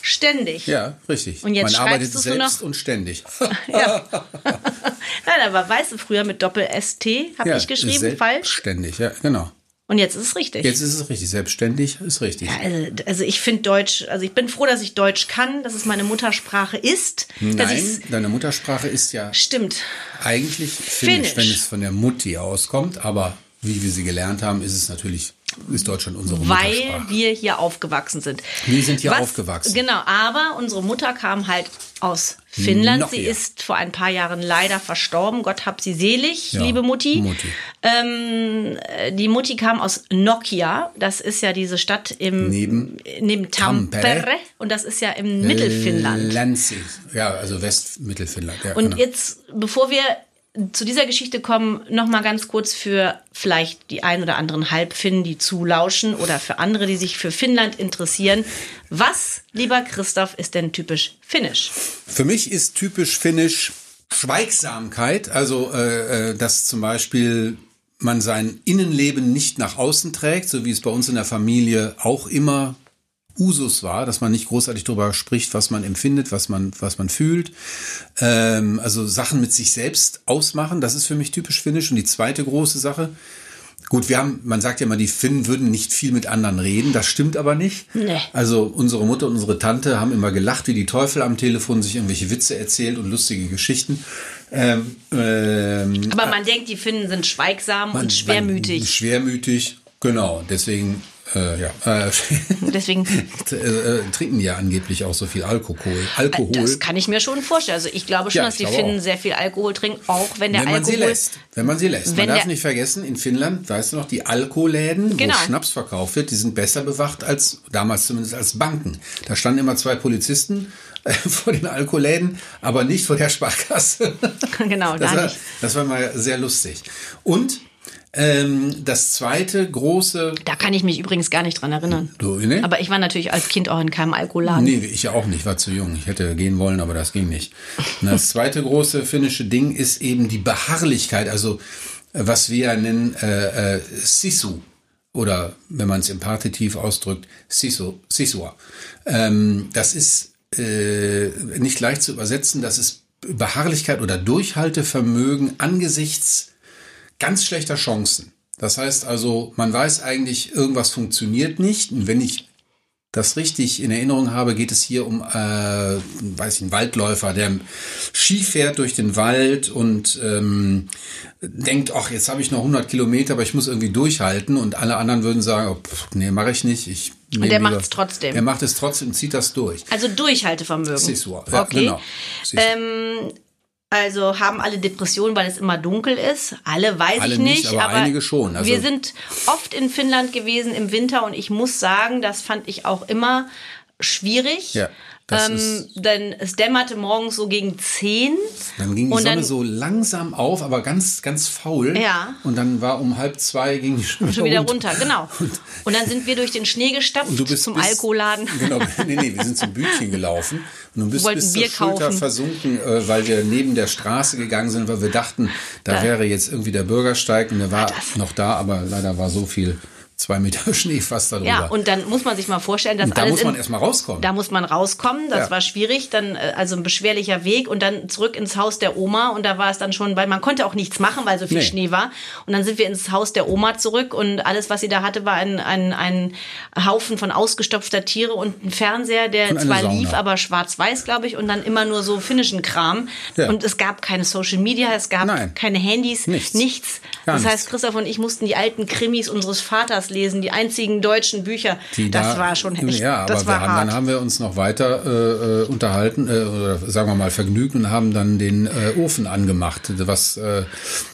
Ständig. Ja, richtig. Und jetzt Man arbeitet selbst noch? und ständig. ja. Nein, aber weißt du, früher mit Doppel-ST habe ja, ich geschrieben, falsch? Ständig, ja, genau. Und jetzt ist es richtig. Jetzt ist es richtig. Selbstständig ist richtig. Ja, also, also, ich finde Deutsch, also ich bin froh, dass ich Deutsch kann, dass es meine Muttersprache ist. Nein, deine Muttersprache ist ja. Stimmt. Eigentlich Finnisch, Finnisch, wenn es von der Mutti auskommt, aber wie wir sie gelernt haben, ist es natürlich ist Deutschland unsere Weil wir hier aufgewachsen sind. Wir sind hier Was, aufgewachsen. Genau, aber unsere Mutter kam halt aus Finnland. Noch sie hier. ist vor ein paar Jahren leider verstorben. Gott hab sie selig, ja, liebe Mutti. Mutti. Ähm, die Mutti kam aus Nokia. Das ist ja diese Stadt im neben, neben Tampere. Tampere. Und das ist ja im Mittelfinnland. Lanzig. Ja, also Westmittelfinnland. Ja, und genau. jetzt, bevor wir zu dieser Geschichte kommen, noch mal ganz kurz für vielleicht die ein oder anderen Halbfinnen, die zulauschen oder für andere, die sich für Finnland interessieren. Was, lieber Christoph, ist denn typisch finnisch? Für mich ist typisch finnisch Schweigsamkeit, also äh, äh dass zum Beispiel man sein Innenleben nicht nach außen trägt, so wie es bei uns in der Familie auch immer Usus war, dass man nicht großartig darüber spricht, was man empfindet, was man, was man fühlt. Ähm, also Sachen mit sich selbst ausmachen, das ist für mich typisch finnisch. Und die zweite große Sache, Gut, wir haben, man sagt ja immer, die Finnen würden nicht viel mit anderen reden. Das stimmt aber nicht. Nee. Also unsere Mutter und unsere Tante haben immer gelacht wie die Teufel am Telefon, sich irgendwelche Witze erzählt und lustige Geschichten. Ähm, ähm, aber man äh, denkt, die Finnen sind schweigsam man, und schwermütig. Man, schwermütig, genau. Deswegen äh, ja. Äh, Deswegen äh, äh, trinken ja angeblich auch so viel Alkohol. Alkohol. Das kann ich mir schon vorstellen. Also ich glaube schon, ja, dass die Finnen auch. sehr viel Alkohol trinken, auch wenn der wenn man Alkohol. Sie lässt. Wenn man sie lässt. Man darf nicht vergessen, in Finnland, weißt du noch, die Alkoläden, genau. wo Schnaps verkauft wird, die sind besser bewacht als damals zumindest als Banken. Da standen immer zwei Polizisten äh, vor den Alkoläden, aber nicht vor der Sparkasse. Genau, das da war, nicht. Das war mal sehr lustig. Und ähm, das zweite große. Da kann ich mich übrigens gar nicht dran erinnern. Du, ne? Aber ich war natürlich als Kind auch in keinem Alkoholladen. Nee, ich auch nicht, war zu jung. Ich hätte gehen wollen, aber das ging nicht. Und das zweite große finnische Ding ist eben die Beharrlichkeit, also was wir nennen äh, äh, Sisu. Oder wenn man es im Partitiv ausdrückt, Sisu, Sisua. Ähm, das ist äh, nicht leicht zu übersetzen. Das ist Beharrlichkeit oder Durchhaltevermögen angesichts ganz schlechter Chancen. Das heißt also, man weiß eigentlich, irgendwas funktioniert nicht. Und wenn ich das richtig in Erinnerung habe, geht es hier um, äh, weiß ich, einen Waldläufer, der Ski fährt durch den Wald und ähm, denkt, ach, jetzt habe ich noch 100 Kilometer, aber ich muss irgendwie durchhalten. Und alle anderen würden sagen, oh, pff, nee, mache ich nicht. Ich und der macht es trotzdem. Er macht es trotzdem, zieht das durch. Also Durchhaltevermögen. Sisua. Ja, okay. Genau. Ähm, also haben alle Depressionen, weil es immer dunkel ist. Alle weiß alle ich nicht, nicht aber, aber, einige schon. Also wir sind oft in Finnland gewesen im Winter und ich muss sagen, das fand ich auch immer schwierig. Ja. Ähm, denn es dämmerte morgens so gegen 10. Dann ging die Sonne dann, so langsam auf, aber ganz, ganz faul. Ja. Und dann war um halb zwei ging die schon, schon wieder runter. runter. Genau. Und, und, dann sind wir durch den Schnee gestapft bist, zum bist, Alkoholladen. Genau, nee, nee, wir sind zum Bütchen gelaufen. Und du bist bis zur Schulter kaufen. versunken, äh, weil wir neben der Straße gegangen sind, weil wir dachten, da, da wäre jetzt irgendwie der Bürgersteig und der war noch da, aber leider war so viel zwei Meter Schnee fast darüber. Ja, und dann muss man sich mal vorstellen, dass da alles muss man erstmal rauskommen. Da muss man rauskommen, das Ja. war schwierig, dann äh, also ein beschwerlicher Weg und dann zurück ins Haus der Oma und da war es dann schon, weil man konnte auch nichts machen, weil so viel Nee. Schnee war und dann sind wir ins Haus der Oma zurück und alles, was sie da hatte, war ein, ein, ein Haufen von ausgestopfter Tiere und ein Fernseher, der zwar Sauna. lief, aber schwarz-weiß, glaube ich, und dann immer nur so finnischen Kram Ja. und es gab keine Social Media, es gab Nein. keine Handys, Nichts. nichts. Das nichts. heißt, Christoph und ich mussten die alten Krimis unseres Vaters lesen, die einzigen deutschen Bücher. Die das da- war schon echt, Ja, aber das war wir haben, dann haben wir uns noch weiter äh, äh, unterhalten, äh, oder sagen wir mal vergnügt und haben dann den äh, Ofen angemacht, was äh,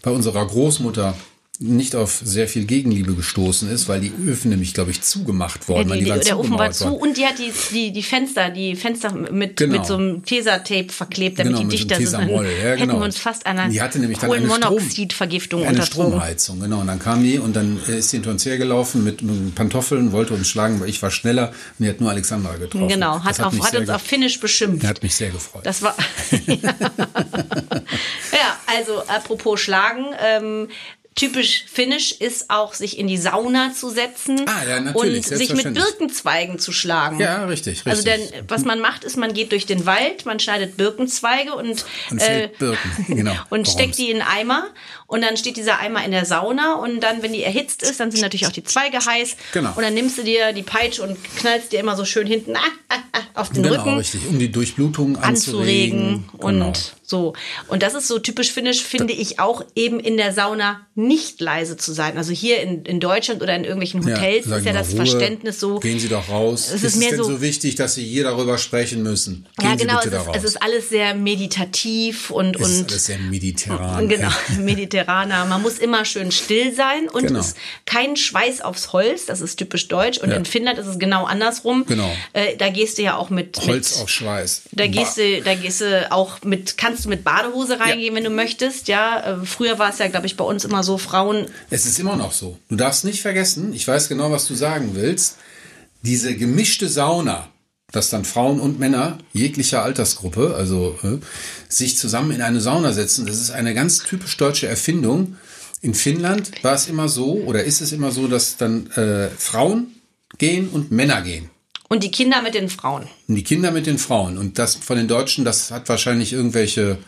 bei unserer Großmutter nicht auf sehr viel Gegenliebe gestoßen ist, weil die Öfen nämlich, glaube ich, zugemacht worden Ja, waren. die, die, waren der Ofen war zu worden. und die hat die, die, die Fenster, die Fenster mit, Genau. mit so einem Tesatape verklebt, damit Genau, die so dichter sind. Dann ja, hätten genau. wir uns fast einer Die hatte nämlich dann eine Strom- Kohlenmonoxidvergiftung Eine unterzogen. Stromheizung, genau. Und dann kam die und dann ist sie hinter uns hergelaufen mit, Pantoffeln, wollte uns schlagen, weil ich war schneller und die hat nur Alexandra getroffen. Genau, Das hat, auf, hat uns auf Finnisch beschimpft. Hat mich sehr gefreut. Das war. ja, also apropos Schlagen. Ähm, typisch finnisch ist auch, sich in die Sauna zu setzen Ah, ja, und sich mit. Birkenzweigen zu schlagen. ja, richtig, richtig. Also denn was man macht, ist, man geht durch den Wald, man schneidet Birkenzweige und, äh, Und fällt Birken, genau. und Warum? steckt die in Eimer und dann steht dieser Eimer in der Sauna und dann, wenn die erhitzt ist, dann sind natürlich auch die Zweige heiß Genau. und dann nimmst du dir die Peitsche und knallst dir immer so schön hinten ah, ah, ah, auf den Genau, Rücken richtig. Um die Durchblutung anzuregen anzuregen. und Genau. so. Und das ist so typisch finnisch, finde ich auch eben in der Sauna nicht leise zu sein. Also hier in, in Deutschland oder in irgendwelchen Hotels sagen ist ja das Ruhe, Verständnis so. Gehen Sie doch raus. Es ist ist es denn so- so, wichtig, dass Sie hier darüber sprechen müssen? Gehen Ja, genau, es ist, es ist alles sehr meditativ und, Es ist und alles sehr mediterran. Genau, mediterraner. Man muss immer schön still sein und Genau. es ist kein Schweiß aufs Holz, das ist typisch deutsch. Und Ja. in Finnland ist es genau andersrum. Genau. Äh, da gehst du ja auch mit, Holz mit auf Schweiß. Da gehst du, da gehst du auch mit, kannst du mit Badehose reingehen, wenn du möchtest. Ja, Äh, früher war es ja, glaube ich, bei uns immer so Frauen. Es ist immer noch so. Du darfst nicht vergessen, ich weiß genau, was du sagen willst, diese gemischte Sauna, dass dann Frauen und Männer jeglicher Altersgruppe, also äh, sich zusammen in eine Sauna setzen, das ist eine ganz typisch deutsche Erfindung. In Finnland war es immer so, oder ist es immer so, dass dann äh, Frauen gehen und Männer gehen. Und die Kinder mit den Frauen. Und die Kinder mit den Frauen. Und das von den Deutschen, das hat wahrscheinlich irgendwelche,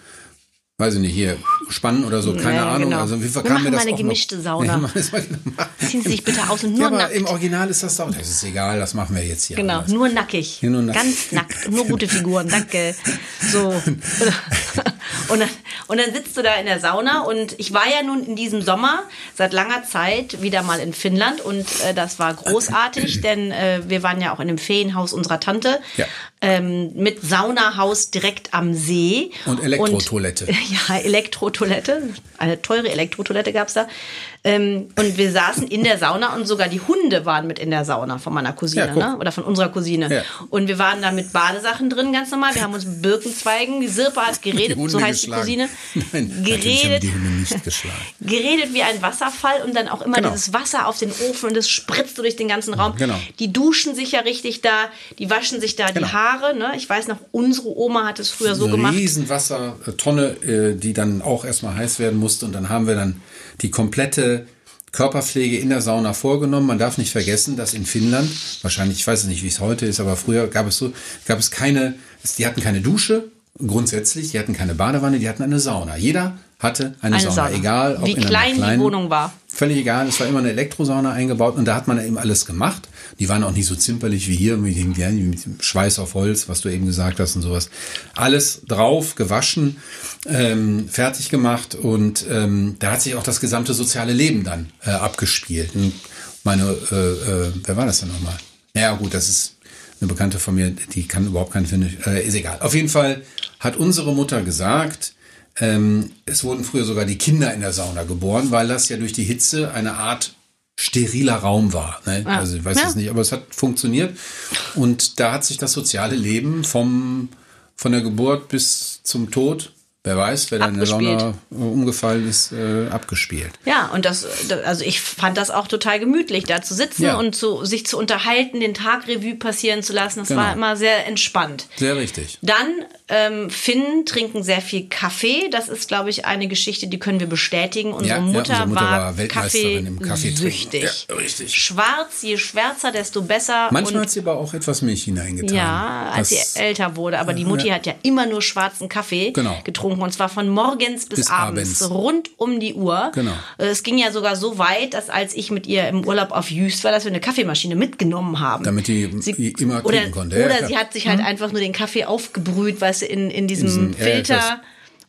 weiß ich nicht, hier, Spannen oder so, keine Ja, Ahnung. genau. Also wie Wir verkam mir das mal eine gemischte noch? Sauna. Ja, mal- Ziehen Sie sich bitte aus und ja, nur aber nackt. im Original ist das auch. Das ist egal, das machen wir jetzt hier. Genau, nur nackig. Ja, nur nackt. Ganz nackt. Nur gute Figuren, danke. So. Und dann, und dann sitzt du da in der Sauna und ich war ja nun in diesem Sommer seit langer Zeit wieder mal in Finnland und äh, das war großartig, denn äh, wir waren ja auch in dem Ferienhaus unserer Tante Ja. ähm, mit Saunahaus direkt am See. Und Elektrotoilette. ja, Elektrotoilette. Eine teure Elektrotoilette gab's da. Ähm, und wir saßen in der Sauna und sogar die Hunde waren mit in der Sauna von meiner Cousine, Ja, ne? oder von unserer Cousine. Ja. Und wir waren da mit Badesachen drin, ganz normal. Wir haben uns mit Birkenzweigen, die Sirpa hat geredet, so heißt geschlagen. die Cousine. Nein, geredet, die Hunde nicht geschlagen. geredet wie ein Wasserfall und dann auch immer Genau. dieses Wasser auf den Ofen und das spritzt durch den ganzen Raum. Genau. Die duschen sich ja richtig da, die waschen sich da Genau. die Haare. Ne? Ich weiß noch, unsere Oma hat es früher so eine gemacht. Riesenwassertonne, äh, die dann auch erstmal heiß werden musste. Und dann haben wir dann die komplette Körperpflege in der Sauna vorgenommen. Man darf nicht vergessen, dass in Finnland, wahrscheinlich, ich weiß nicht, wie es heute ist, aber früher gab es so, gab es keine, die hatten keine Dusche, grundsätzlich, die hatten keine Badewanne, die hatten eine Sauna. Jeder hatte eine, Eine Sauna, Sauna. egal ob Wie in einer klein die kleinen, Wohnung war. Völlig egal, es war immer eine Elektrosauna eingebaut und da hat man eben alles gemacht. Die waren auch nicht so zimperlich wie hier mit dem, Schweiß auf Holz, was du eben gesagt hast und sowas. Alles drauf, gewaschen, ähm, fertig gemacht und ähm, da hat sich auch das gesamte soziale Leben dann äh, abgespielt. Und meine, äh, äh, wer war das denn nochmal? Ja gut, das ist eine Bekannte von mir, die kann überhaupt kein Finnisch, äh, ist egal. Auf jeden Fall hat unsere Mutter gesagt, ähm, es wurden früher sogar die Kinder in der Sauna geboren, weil das ja durch die Hitze eine Art steriler Raum war. Ne? Ja. Also ich weiß Ja. es nicht, aber es hat funktioniert. Und da hat sich das soziale Leben vom, von der Geburt bis zum Tod, wer weiß, wer da in der. Sauna äh, umgefallen ist, äh, abgespielt. Ja, und das, also ich fand das auch total gemütlich, da zu sitzen Ja. und zu, sich zu unterhalten, den Tag Revue passieren zu lassen. Das Genau. war immer sehr entspannt. Sehr richtig. Dann ähm, Finnen trinken sehr viel Kaffee. Das ist, glaube ich, eine Geschichte, die können wir bestätigen. Unsere, Ja, ja, Mutter, unsere Mutter war, war Weltmeisterin im Kaffeetrinken. süchtig. Ja, richtig. Schwarz, je schwärzer, desto besser. Manchmal Und hat sie aber auch etwas Milch hineingetan. ja, als Das- sie älter wurde. Aber die Mutti hat ja immer nur schwarzen Kaffee Genau. getrunken. Und zwar von morgens bis, Bis abends, abends. Rund um die Uhr. Genau. Äh, Es ging ja sogar so weit, dass als ich mit ihr im Urlaub auf Jüst war, dass wir eine Kaffeemaschine mitgenommen haben. Damit die immer oder, trinken konnte. Ja, oder klar. sie hat sich halt einfach nur den Kaffee aufgebrüht, du, in, in diesem ja, ja, Filter. das-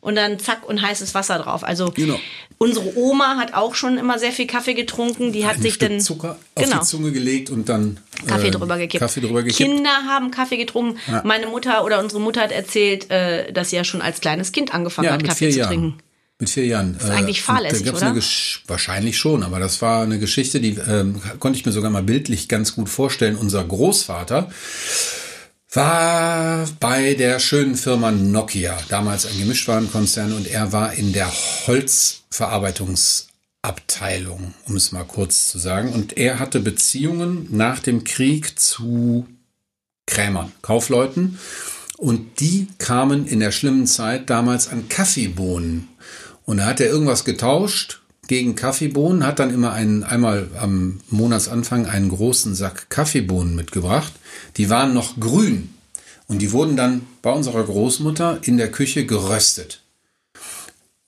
und dann zack und heißes Wasser drauf. Also Genau. unsere Oma hat auch schon immer sehr viel Kaffee getrunken. Die hat Ein sich Stück dann Zucker auf genau. die Zunge gelegt und dann Kaffee äh, drüber gekippt. Kaffee drüber gekippt. Kinder haben Kaffee getrunken. Meine Mutter oder unsere Mutter hat erzählt, äh, dass sie ja schon als kleines Kind angefangen ja, hat, Kaffee zu Jahren. trinken. Mit vier Jahren. Das ist eigentlich fahrlässig, da gab's oder? Wahrscheinlich schon, aber das war eine Geschichte, die ähm, konnte ich mir sogar mal bildlich ganz gut vorstellen. Unser Großvater war bei der schönen Firma Nokia, damals ein Gemischtwarenkonzern, und er war in der Holzverarbeitungsabteilung, um es mal kurz zu sagen. Und er hatte Beziehungen nach dem Krieg zu Krämern, Kaufleuten. Und die kamen in der schlimmen Zeit damals an Kaffeebohnen. Und da hat er irgendwas getauscht gegen Kaffeebohnen, hat dann immer einen, einmal am Monatsanfang einen großen Sack Kaffeebohnen mitgebracht. Die waren noch grün. Und die wurden dann bei unserer Großmutter in der Küche geröstet.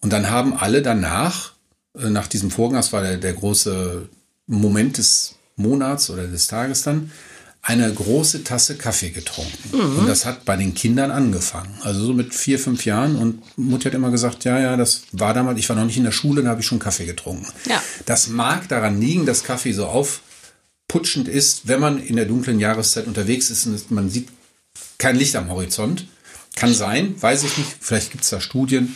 Und dann haben alle danach, äh, nach diesem Vorgang, das war der, der große Moment des Monats oder des Tages dann, eine große Tasse Kaffee getrunken. Und das hat bei den Kindern angefangen. Also so mit vier, fünf Jahren. Und Mutter hat immer gesagt, ja, ja, das war damals, ich war noch nicht in der Schule, da habe ich schon Kaffee getrunken. Ja. Das mag daran liegen, dass Kaffee so aufputschend ist, wenn man in der dunklen Jahreszeit unterwegs ist und man sieht kein Licht am Horizont. Kann sein, weiß ich nicht. Vielleicht gibt es da Studien.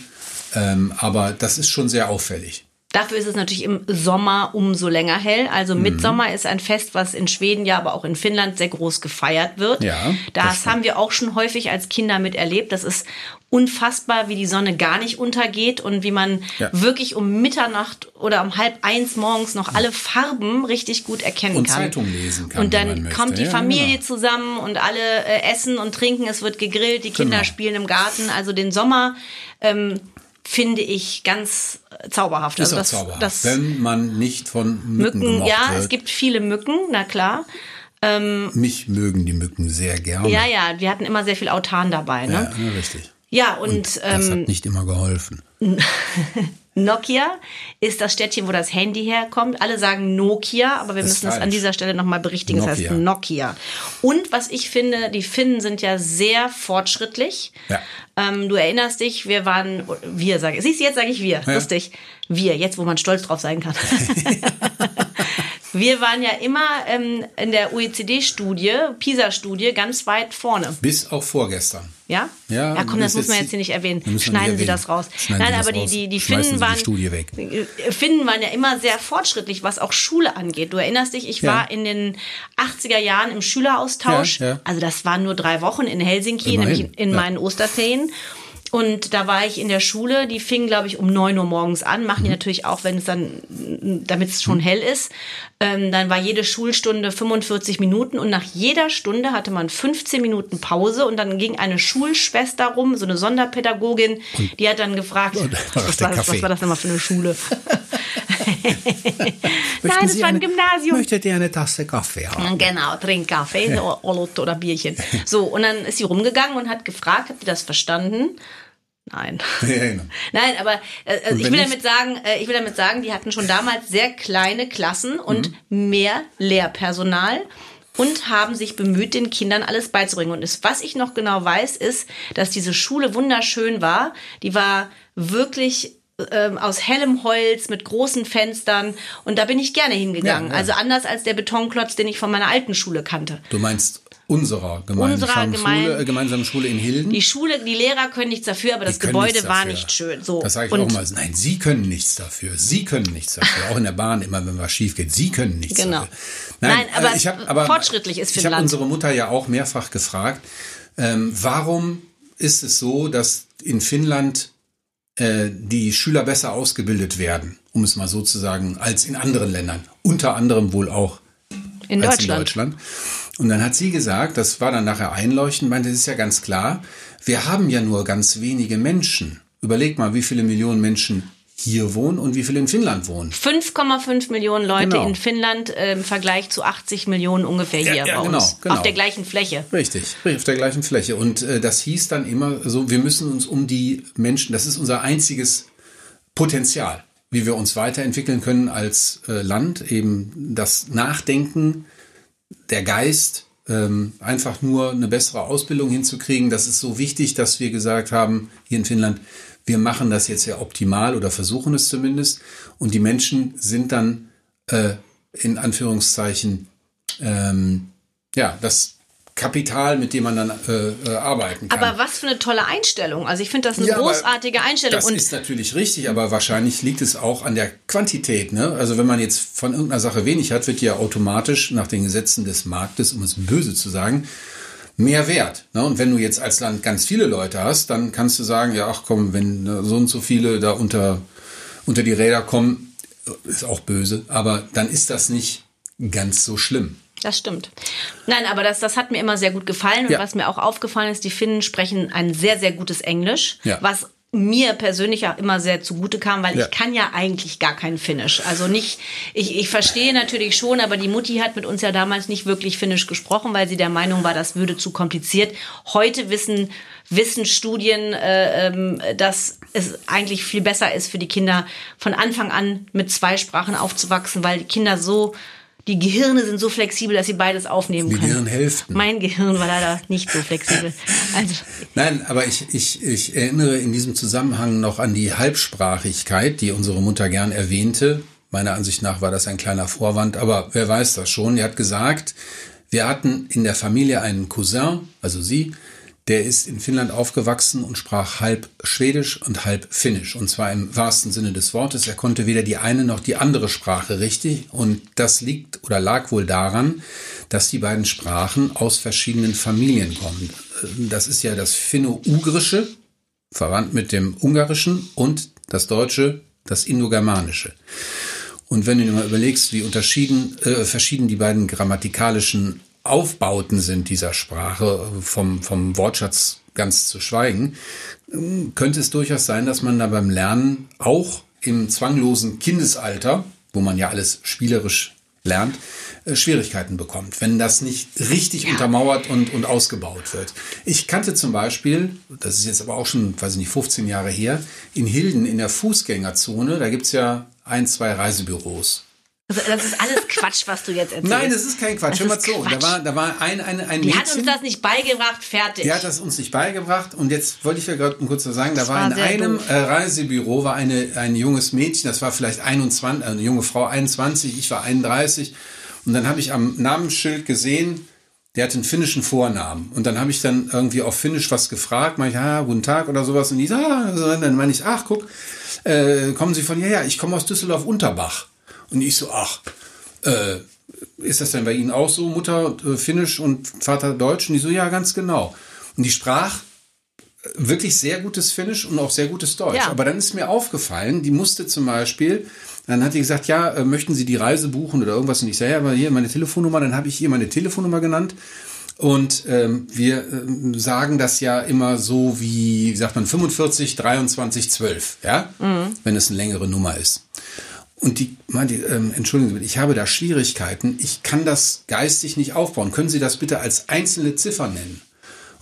Ähm, aber das ist schon sehr auffällig. Dafür ist es natürlich im Sommer umso länger hell. Also Mhm. Mitsommer ist ein Fest, was in Schweden, ja, aber auch in Finnland sehr groß gefeiert wird. Ja, das das haben wir auch schon häufig als Kinder miterlebt. Das ist unfassbar, wie die Sonne gar nicht untergeht und wie man Ja. wirklich um Mitternacht oder um halb eins morgens noch alle Farben richtig gut erkennen Und kann. Zeitung lesen kann, Und dann man möchte. kommt die Ja, Familie genau. zusammen und alle äh, essen und trinken. Es wird gegrillt, die Kinder Genau. spielen im Garten. Also den Sommer ähm, finde ich ganz zauberhaft. Ist also auch das, zauberhaft, das wenn man nicht von Mücken, Mücken, ja, wird. es gibt viele Mücken, na klar. Mich mögen die Mücken sehr gerne. Ja, ja, wir hatten immer sehr viel Autan dabei. Ja, Ne? ja, richtig. Ja, und, Das ähm, hat nicht immer geholfen. Nokia ist das Städtchen, wo das Handy herkommt. Alle sagen Nokia, aber wir Das müssen es an dieser Stelle nochmal berichtigen. Es heißt Nokia. Nokia. Und was ich finde, die Finnen sind ja sehr fortschrittlich. Ja. Ähm, du erinnerst dich, wir waren, wir sage siehst du, jetzt sage ich wir, Ja. lustig. Wir, jetzt wo man stolz drauf sein kann. wir waren ja immer ähm, in der OECD-Studie, PISA-Studie, ganz weit vorne. Bis auch vorgestern. Ja? Ja, ja komm, das muss man jetzt- hier nicht erwähnen. Schneiden Sie erwähnen. das raus. Schneiden Nein, aber raus. die, die, die Finnen die waren. Studie weg. äh, Finnen waren ja immer sehr fortschrittlich, was auch Schule angeht. Du erinnerst dich, ich Ja. war in den 80er Jahren im Schüleraustausch. Ja. Also das waren nur drei Wochen in Helsinki, Immerhin, nämlich in ja. meinen Osterferien. Und da war ich in der Schule, die fing, glaube ich, um 9 Uhr morgens an. Machen die Mhm. natürlich auch, wenn es dann, damit es schon hell ist. Ähm, dann war jede Schulstunde 45 Minuten und nach jeder Stunde hatte man 15 Minuten Pause und dann ging eine Schulschwester rum, so eine Sonderpädagogin, die hat dann gefragt, was war, das, was war das nochmal für eine Schule? Nein, Sie war ein eine- Gymnasium. Möchtet ihr eine Tasse Kaffee haben? Genau, trink Kaffee Olut oder Bierchen. So, und dann ist sie rumgegangen und hat gefragt, habt ihr das verstanden? Nein. Ja, genau. Nein, aber äh, also ich will damit sagen, äh, ich will damit sagen, die hatten schon damals sehr kleine Klassen und Mhm. mehr Lehrpersonal und haben sich bemüht, den Kindern alles beizubringen. Und es, was ich noch genau weiß, ist, dass diese Schule wunderschön war. Die war wirklich ähm, aus hellem Holz mit großen Fenstern und da bin ich gerne hingegangen. Ja, ja. Also anders als der Betonklotz, den ich von meiner alten Schule kannte. Du meinst unserer gemeinsamen, gemein- Schule, äh, gemeinsamen Schule in Hilden? Die Schule, die Lehrer können nichts dafür, aber das Gebäude war nicht schön. So. Das sage ich und auch mal. Nein, Sie können nichts dafür. Sie können nichts dafür. Auch in der Bahn immer, wenn was schief geht. Sie können nichts Genau. dafür. Nein, aber äh, ich hab, aber fortschrittlich ist Ich habe Finnland. unsere Mutter ja auch mehrfach gefragt, ähm, warum ist es so, dass in Finnland äh, die Schüler besser ausgebildet werden, um es mal so zu sagen, als in anderen Ländern. Unter anderem wohl auch in als Deutschland. in Deutschland. Und dann hat sie gesagt, das war dann nachher einleuchtend, meinte, das ist ja ganz klar, wir haben ja nur ganz wenige Menschen. Überleg mal, wie viele Millionen Menschen hier wohnen und wie viele in Finnland wohnen. 5,5 Millionen Leute genau. in Finnland äh, im Vergleich zu 80 Millionen ungefähr hier ja, ja, bei genau, uns. Genau. Auf der gleichen Fläche. Richtig, auf der gleichen Fläche. Und äh, das hieß dann immer so, wir müssen uns um die Menschen, das ist unser einziges Potenzial, wie wir uns weiterentwickeln können als äh, Land, eben das Nachdenken, der Geist, ähm, einfach nur eine bessere Ausbildung hinzukriegen. Das ist so wichtig, dass wir gesagt haben, hier in Finnland, wir machen das jetzt ja optimal oder versuchen es zumindest. Und die Menschen sind dann äh, in Anführungszeichen ähm, ja das Kapital, mit dem man dann äh, äh, arbeiten kann. Aber was für eine tolle Einstellung. Also ich finde das eine ja, großartige Einstellung. Das und ist natürlich richtig, aber wahrscheinlich liegt es auch an der Quantität. Ne? Also wenn man jetzt von irgendeiner Sache wenig hat, wird ja automatisch nach den Gesetzen des Marktes, um es böse zu sagen, mehr wert. Ne? Und wenn du jetzt als Land ganz viele Leute hast, dann kannst du sagen, ja, ach komm, wenn so und so viele da unter, unter die Räder kommen, ist auch böse, aber dann ist das nicht ganz so schlimm. Das stimmt. Nein, aber das, das hat mir immer sehr gut gefallen. Und ja. was mir auch aufgefallen ist, die Finnen sprechen ein sehr, sehr gutes Englisch, ja. was mir persönlich auch immer sehr zugute kam, weil ja. ich kann ja eigentlich gar kein Finnisch. Also nicht, ich, ich verstehe natürlich schon, aber die Mutti hat mit uns ja damals nicht wirklich Finnisch gesprochen, weil sie der Meinung war, das würde zu kompliziert. Heute wissen, wissen Studien, äh, ähm, dass es eigentlich viel besser ist für die Kinder, von Anfang an mit zwei Sprachen aufzuwachsen, weil die Kinder so die Gehirne sind so flexibel, dass sie beides aufnehmen die können. Gehirnhälften. Mein Gehirn war leider nicht so flexibel. Also. Nein, aber ich, ich, ich erinnere in diesem Zusammenhang noch an die Halbsprachigkeit, die unsere Mutter gern erwähnte. Meiner Ansicht nach war das ein kleiner Vorwand, aber wer weiß das schon. Er hat gesagt, wir hatten in der Familie einen Cousin, also sie, der ist in Finnland aufgewachsen und sprach halb Schwedisch und halb Finnisch. Und zwar im wahrsten Sinne des Wortes. Er konnte weder die eine noch die andere Sprache richtig. Und das liegt oder lag wohl daran, dass die beiden Sprachen aus verschiedenen Familien kommen. Das ist ja das Finno-Ugrische, verwandt mit dem Ungarischen und das Deutsche, das Indogermanische. Und wenn du dir mal überlegst, wie unterschieden, äh, verschieden die beiden grammatikalischen Aufbauten sind dieser Sprache, vom, vom Wortschatz ganz zu schweigen, könnte es durchaus sein, dass man da beim Lernen auch im zwanglosen Kindesalter, wo man ja alles spielerisch lernt, äh, Schwierigkeiten bekommt, wenn das nicht richtig ja. untermauert und, und ausgebaut wird. Ich kannte zum Beispiel, das ist jetzt aber auch schon, weiß ich nicht, 15 Jahre her, in Hilden in der Fußgängerzone, da gibt's ja ein, zwei Reisebüros. Also das ist alles Quatsch, was du jetzt erzählst. Nein, das ist kein Quatsch. Das Hör mal zu. Da war, da war ein, ein, ein Die Mädchen. hat uns das nicht beigebracht, fertig. Die hat das uns nicht beigebracht. Und jetzt wollte ich ja gerade kurz sagen, da war, war in einem äh, Reisebüro war eine, ein junges Mädchen, das war vielleicht 21, eine junge Frau 21, ich war 31. Und dann habe ich am Namensschild gesehen, der hat einen finnischen Vornamen. Und dann habe ich dann irgendwie auf Finnisch was gefragt, meine ich, ah, guten Tag oder sowas. Und die so, ah, dann meine ich, ach, guck, äh, kommen Sie von, ja, ja, ich komme aus Düsseldorf-Unterbach. Und ich so, ach, äh, ist das denn bei Ihnen auch so, Mutter äh, Finnisch und Vater Deutsch? Und die so, ja, ganz genau. Und die sprach wirklich sehr gutes Finnisch und auch sehr gutes Deutsch. Ja. Aber dann ist mir aufgefallen, die musste zum Beispiel, dann hat die gesagt, ja, äh, möchten Sie die Reise buchen oder irgendwas? Und ich sage, ja, aber hier meine Telefonnummer, dann habe ich ihr meine Telefonnummer genannt. Und ähm, wir äh, sagen das ja immer so wie, wie sagt man, 45, 23, 12, ja, mhm. wenn es eine längere Nummer ist. Und die meinte, ähm, entschuldigen Sie bitte, ich habe da Schwierigkeiten. Ich kann das geistig nicht aufbauen. Können Sie das bitte als einzelne Ziffer nennen?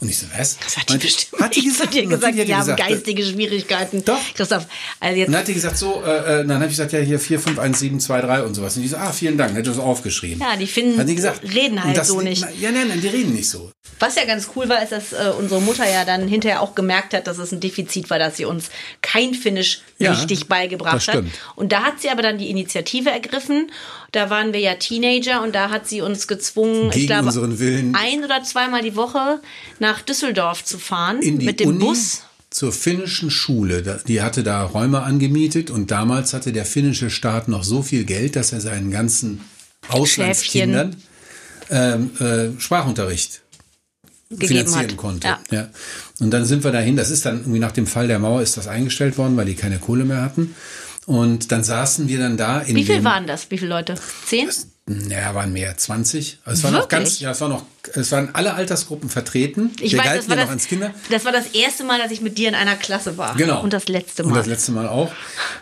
Und ich so, was? Das hat die Meinte, bestimmt hat die gesagt, dir gesagt, die, die haben gesagt, geistige Schwierigkeiten. Doch. Christoph, also jetzt. Und dann hat die gesagt, so, äh, äh dann habe ich gesagt, ja, hier 4, 5, 1, 7, 2, 3 und sowas. Und die so, ah, vielen Dank, hätte das aufgeschrieben. Ja, die finden, hat die gesagt, reden halt das, so nicht. Ja, nein, nein, die reden nicht so. Was ja ganz cool war, ist, dass äh, unsere Mutter ja dann hinterher auch gemerkt hat, dass es ein Defizit war, dass sie uns kein Finnisch ja, richtig beigebracht hat. Und da hat sie aber dann die Initiative ergriffen. Da waren wir ja Teenager und da hat sie uns gezwungen, Gegen ich glaube, unseren Willen. ein oder zweimal die Woche nach Düsseldorf zu fahren mit dem Uni? Bus zur finnischen Schule. Die hatte da Räume angemietet und damals hatte der finnische Staat noch so viel Geld, dass er seinen ganzen Auslandskindern ähm, äh, Sprachunterricht finanzieren hat. konnte. Ja. ja. Und dann sind wir dahin. Das ist dann irgendwie nach dem Fall der Mauer ist das eingestellt worden, weil die keine Kohle mehr hatten. Und dann saßen wir dann da in Wie viel waren das? Wie viele Leute? Zehn? Ja, waren mehr, 20. Also es war noch ganz, ja, es war noch, es waren alle Altersgruppen vertreten. Ich Wir weiß, galten das war, ja das, noch als Kinder. das war das erste Mal, dass ich mit dir in einer Klasse war. Genau. Und das letzte Mal. Und das letzte Mal auch.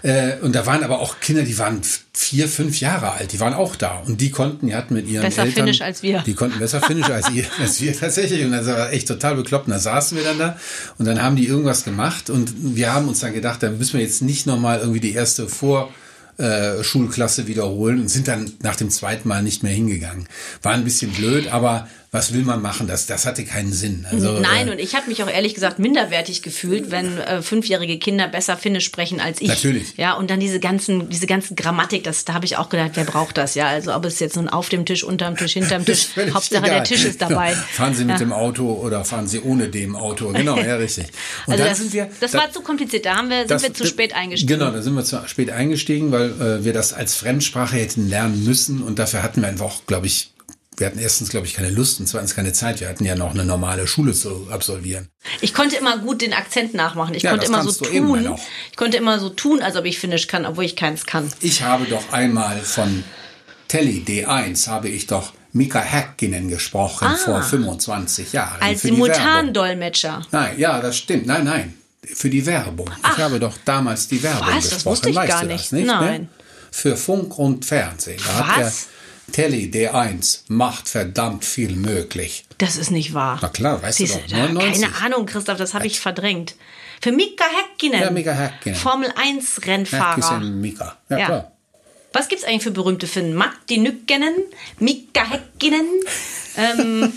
Äh, und da waren aber auch Kinder, die waren vier, fünf Jahre alt, die waren auch da. Und die konnten, die hatten mit ihren Besser Eltern. Finnisch als wir. Die konnten besser Finnisch als, ihr, als wir tatsächlich. Und das war echt total bekloppt. Und da saßen wir dann da und dann haben die irgendwas gemacht und wir haben uns dann gedacht, da müssen wir jetzt nicht nochmal irgendwie die erste Vor- äh, Schulklasse wiederholen und sind dann nach dem zweiten Mal nicht mehr hingegangen. War ein bisschen blöd, aber was will man machen? Das, das hatte keinen Sinn. Also, Nein, äh, und ich habe mich auch ehrlich gesagt minderwertig gefühlt, wenn äh, fünfjährige Kinder besser Finnisch sprechen als ich. Natürlich. Ja, und dann diese ganzen, diese ganzen Grammatik, das, da habe ich auch gedacht, wer braucht das? Ja, also ob es jetzt nun auf dem Tisch, unterm Tisch, hinterm Tisch, Hauptsache egal. der Tisch ist dabei. Genau. Fahren Sie mit ja. dem Auto oder fahren Sie ohne dem Auto? Genau, ja, richtig. Und Also dann das, sind wir. das da- war zu kompliziert, da haben wir, sind das- wir zu spät eingestiegen. Genau, da sind wir zu spät eingestiegen, weil äh, wir das als Fremdsprache hätten lernen müssen und dafür hatten wir einfach glaube ich, wir hatten erstens, glaube ich, keine Lust und zweitens keine Zeit. Wir hatten ja noch eine normale Schule zu absolvieren. Ich konnte immer gut den Akzent nachmachen. Ich Ja, konnte das immer so tun. Ich konnte immer so tun, als ob ich Finnisch kann, obwohl ich keins kann. Ich habe doch einmal von Telly D1 habe ich doch Mika Häkkinen gesprochen vor 25 Jahren. Ah. Als. Simultandolmetscher. Nein, ja, das stimmt. Nein, nein. Für die Werbung. Ich habe doch damals die Werbung Was? Das gesprochen. wusste ich weißt gar nicht. Das nicht Nein. Ne? Für Funk und Fernsehen. Da Was? Telly D1 macht verdammt viel möglich. Das ist nicht wahr. Na klar, weißt Siehst du doch. da- 99. Keine Ahnung, Christoph, das habe ich verdrängt. Für Mika Häkkinen. Ja, Mika Häkkinen. Formel 1 Rennfahrer. Häkkisen Mika. Ja, Ja. klar. Was gibt's eigentlich für berühmte Finnen? Matti Nykänen, Mika Häkkinen. Ähm,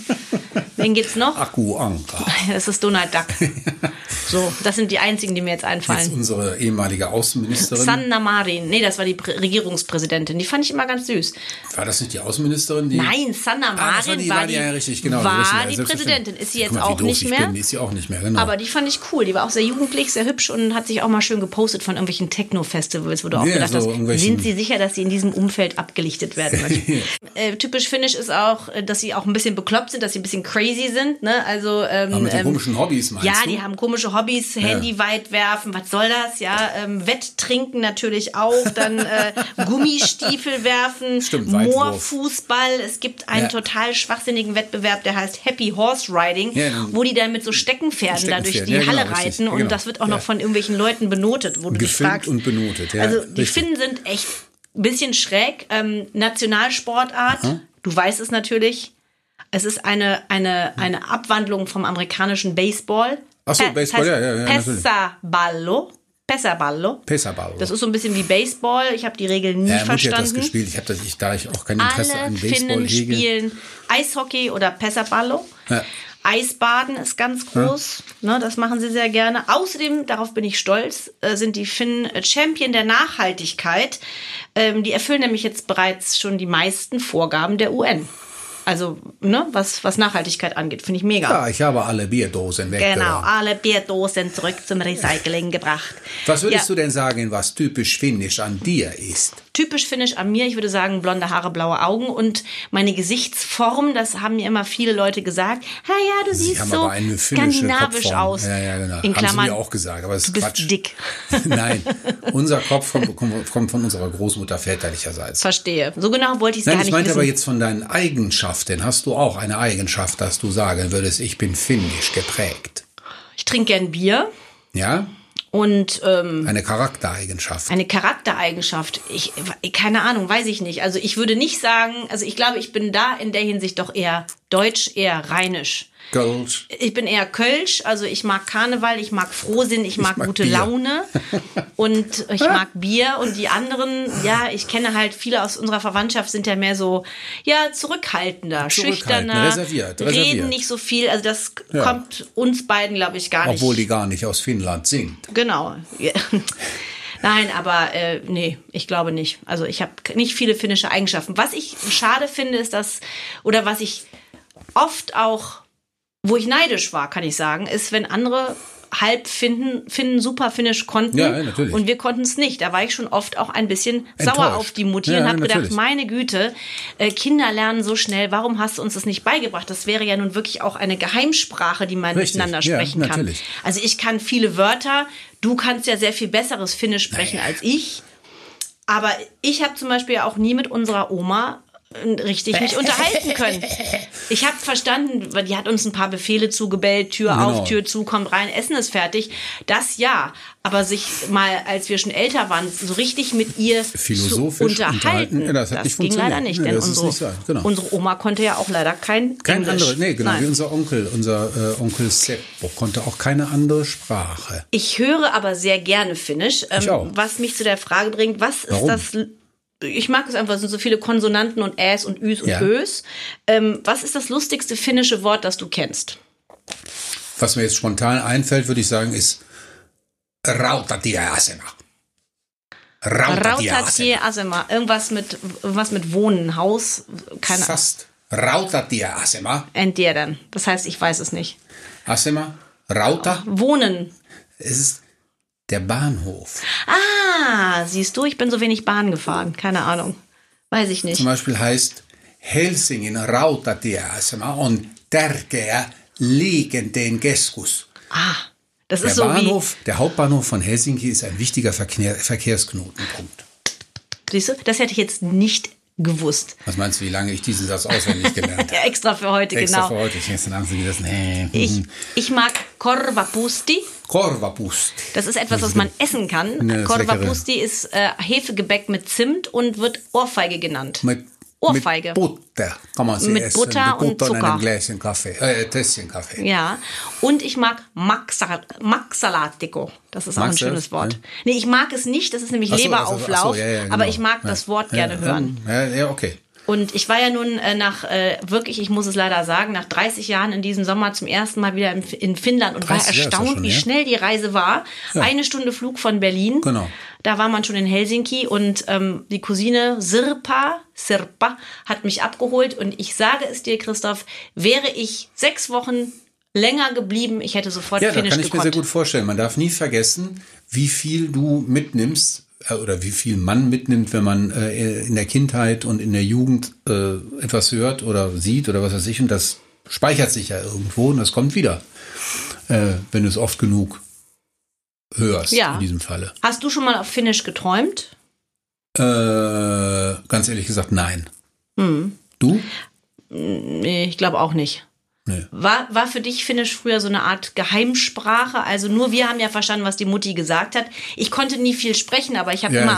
wen gibt's noch? Akku Anka. Das ist Donald Duck. So, das sind die einzigen, die mir jetzt Jetzt einfallen. unsere ehemalige Außenministerin. Sanna Marin. Nee, das war die Prä- Regierungspräsidentin. Die fand ich immer ganz süß. war das nicht die Außenministerin? Die Nein, Sanna Ah, Marin die, war war die, die, ja, richtig, genau. war richtig, ja, die. Präsidentin. Ist sie jetzt mal, auch nicht ich mehr? Bin. Ist sie auch nicht mehr, genau. Aber die fand ich cool. Die war auch sehr jugendlich, sehr hübsch und hat sich auch mal schön gepostet von irgendwelchen Techno-Festivals, wo du auch Ja, gedacht so hast, sind sie sicher, dass sie in diesem Umfeld abgelichtet werden äh, typisch finnisch ist auch, äh, dass sie auch ein bisschen bekloppt sind, dass sie ein bisschen crazy sind. Ne? Also, ähm, Aber mit den ähm, komischen Hobbys meinst ja, du? die haben komische Hobbys, Handy weit werfen, was soll das? Ja, ähm, Wetttrinken natürlich auch, dann äh, Gummistiefel werfen, Stimmt. Moorfußball. Es gibt einen Ja. total schwachsinnigen Wettbewerb, der heißt Happy Horse Riding, Ja, wo die dann mit so Steckenpferden da durch die ja, genau, Halle richtig. reiten und Genau. das wird auch noch Ja. von irgendwelchen Leuten benotet, wo du dich Gefilmt fragst. und benotet, ja, Also die richtig. Finnen sind echt ein bisschen schräg. Ähm, Nationalsportart, du weißt es natürlich. Es ist eine, eine, eine Abwandlung vom amerikanischen Baseball. Ach so, Baseball, heißt ja, ja, ja. Pesaballo. Pesaballo. Pesaball. Das ist so ein bisschen wie Baseball. Ich habe die Regeln nie ja, Mutti hat das verstanden. gespielt. Ich habe das, ich, da ich auch kein Interesse Alle an Finnen Baseball hege. spielen Eishockey oder Pesaballo. Ja. Eisbaden ist ganz groß, ne, das machen sie sehr gerne. Außerdem, darauf bin ich stolz, äh, sind die Finnen Champion der Nachhaltigkeit. Ähm, die erfüllen nämlich jetzt bereits schon die meisten Vorgaben der UN. Also, ne, was, was Nachhaltigkeit angeht, finde ich mega. Ja, ich habe alle Bierdosen weggeräumt. Genau, alle Bierdosen zurück zum Recycling gebracht. Was würdest Ja. du denn sagen, was typisch finnisch an dir ist? typisch finnisch an mir. Ich würde sagen, blonde Haare, blaue Augen und meine Gesichtsform. Das haben mir immer viele Leute gesagt. Ja, ja, du Sie siehst haben so skandinavisch Kopfform. aus. Ja, ja, genau. In haben Klammern, sie mir auch gesagt, aber es ist du bist Quatsch. dick. Nein, unser Kopf kommt, von unserer Großmutter väterlicherseits. Verstehe. So genau wollte ich es Nein, gar ich nicht meinte wissen. aber jetzt von deinen Eigenschaften. Hast du auch eine Eigenschaft, dass du sagen würdest, ich bin finnisch geprägt? ich trinke gern Bier Ja? und ähm, Eine Charaktereigenschaft. eine Charaktereigenschaft. Ich, keine Ahnung, weiß ich nicht. Also ich würde nicht sagen, also ich glaube, ich bin da in der Hinsicht doch eher deutsch, eher rheinisch. Gold. Ich bin eher Kölsch, also ich mag Karneval, ich mag Frohsinn, ich mag, mag gute Bier. Laune und ich mag Bier und die anderen, ja, ich kenne halt viele aus unserer Verwandtschaft sind ja mehr so, ja, zurückhaltender, Zurückhaltend, schüchterner, reserviert, reden reserviert. nicht so viel, also das Ja. kommt uns beiden, glaube ich, gar Obwohl die nicht. gar nicht aus Finnland sind. Genau. Nein, aber äh, nee, ich glaube nicht. Also ich habe nicht viele finnische Eigenschaften. Was ich schade finde, ist das, oder was ich oft auch, wo ich neidisch war, kann ich sagen, ist, wenn andere halb finden, finden super finnisch konnten Ja, ja, natürlich. und wir konnten es nicht. Da war ich schon oft auch ein bisschen Enttäuscht. sauer auf die Mutti Ja, und habe gedacht, meine Güte, äh, Kinder lernen so schnell, warum hast du uns das nicht beigebracht? Das wäre ja nun wirklich auch eine Geheimsprache, die man Richtig, miteinander sprechen kann. natürlich. Also ich kann viele Wörter, du kannst ja sehr viel besseres Finnisch sprechen als ich. Aber ich habe zum Beispiel auch nie mit unserer Oma richtig mich unterhalten können. Ich habe verstanden, weil die hat uns ein paar Befehle zugebellt, Tür genau. auf, Tür zu, kommt rein, Essen ist fertig. Das ja, aber sich mal, als wir schon älter waren, so richtig mit ihr zu unterhalten, unterhalten. Ja, das, das ging leider nicht, nee, denn unsere, nicht genau. unsere Oma konnte ja auch leider kein Kein andere, nee, genau, Nein. wie unser Onkel, unser äh, Onkel Seppo konnte auch keine andere Sprache. Ich höre aber sehr gerne Finnisch, ähm, was mich zu der Frage bringt, was Warum? ist das ich mag es einfach, es sind so viele Konsonanten und Äs und Üs und ja. Ös. Ähm, was ist das lustigste finnische Wort, das du kennst? Was mir jetzt spontan einfällt, würde ich sagen, ist Rautatieasema. Rautatieasema. Irgendwas mit, irgendwas mit Wohnen, Haus, keine Ahnung. Fast. Rautatieasema. Entderen. Das heißt, ich weiß es nicht. Asema? Rauta? Wohnen. Es ist der Bahnhof. Ah, siehst du, ich bin so wenig Bahn gefahren. Keine Ahnung. Weiß ich nicht. Zum Beispiel heißt Helsingin rautatieasema on tärkeä liikenteen keskus. Ah, das der ist so Bahnhof, wie... Der Hauptbahnhof von Helsinki ist ein wichtiger Verkehr, Verkehrsknotenpunkt. Siehst du, das hätte ich jetzt nicht gewusst. Was meinst du, wie lange ich diesen Satz auswendig gelernt habe? ja, extra für heute, extra genau. Extra für heute. Ich, jetzt nee. ich, ich mag Korvapusti. Korvapusti. Das ist etwas, was man essen kann. Ja, Korvapusti ist äh, Hefegebäck mit Zimt und wird Ohrfeige genannt. Mit Ohrfeige. Mit Butter kann man sie mit essen. Butter mit und Zucker. und einem Gläschen Kaffee, äh, Tässchen Kaffee. Ja, und ich mag Maxalatico. Das ist auch Magst ein schönes Wort. Ja. Nee, ich mag es nicht, das ist nämlich so, Leberauflauf, also, so, ja, ja, genau. aber ich mag das Wort gerne hören. Ja, ja, okay. Und ich war ja nun äh, nach, äh, wirklich, ich muss es leider sagen, nach 30 Jahren in diesem Sommer zum ersten Mal wieder in, in Finnland und war erstaunt, schon, wie ja? schnell die Reise war. Ja. Eine Stunde Flug von Berlin. Genau. Da war man schon in Helsinki und ähm, die Cousine Sirpa, Sirpa hat mich abgeholt und ich sage es dir, Christoph, wäre ich sechs Wochen länger geblieben, ich hätte sofort ja, Finnisch Ja, kann ich gekonnt. mir sehr gut vorstellen. Man darf nie vergessen, wie viel du mitnimmst äh, oder wie viel man mitnimmt, wenn man äh, in der Kindheit und in der Jugend äh, etwas hört oder sieht oder was weiß ich. Und das speichert sich ja irgendwo und das kommt wieder, äh, wenn du es oft genug hörst ja. in diesem Falle. Hast du schon mal auf Finnisch geträumt? Äh, ganz ehrlich gesagt, nein. Hm. Du? Nee, ich glaube auch nicht. Nee. War, war für dich Finnisch früher so eine Art Geheimsprache? Also nur wir haben ja verstanden, was die Mutti gesagt hat. Ich konnte nie viel sprechen, aber ich habe ja, immer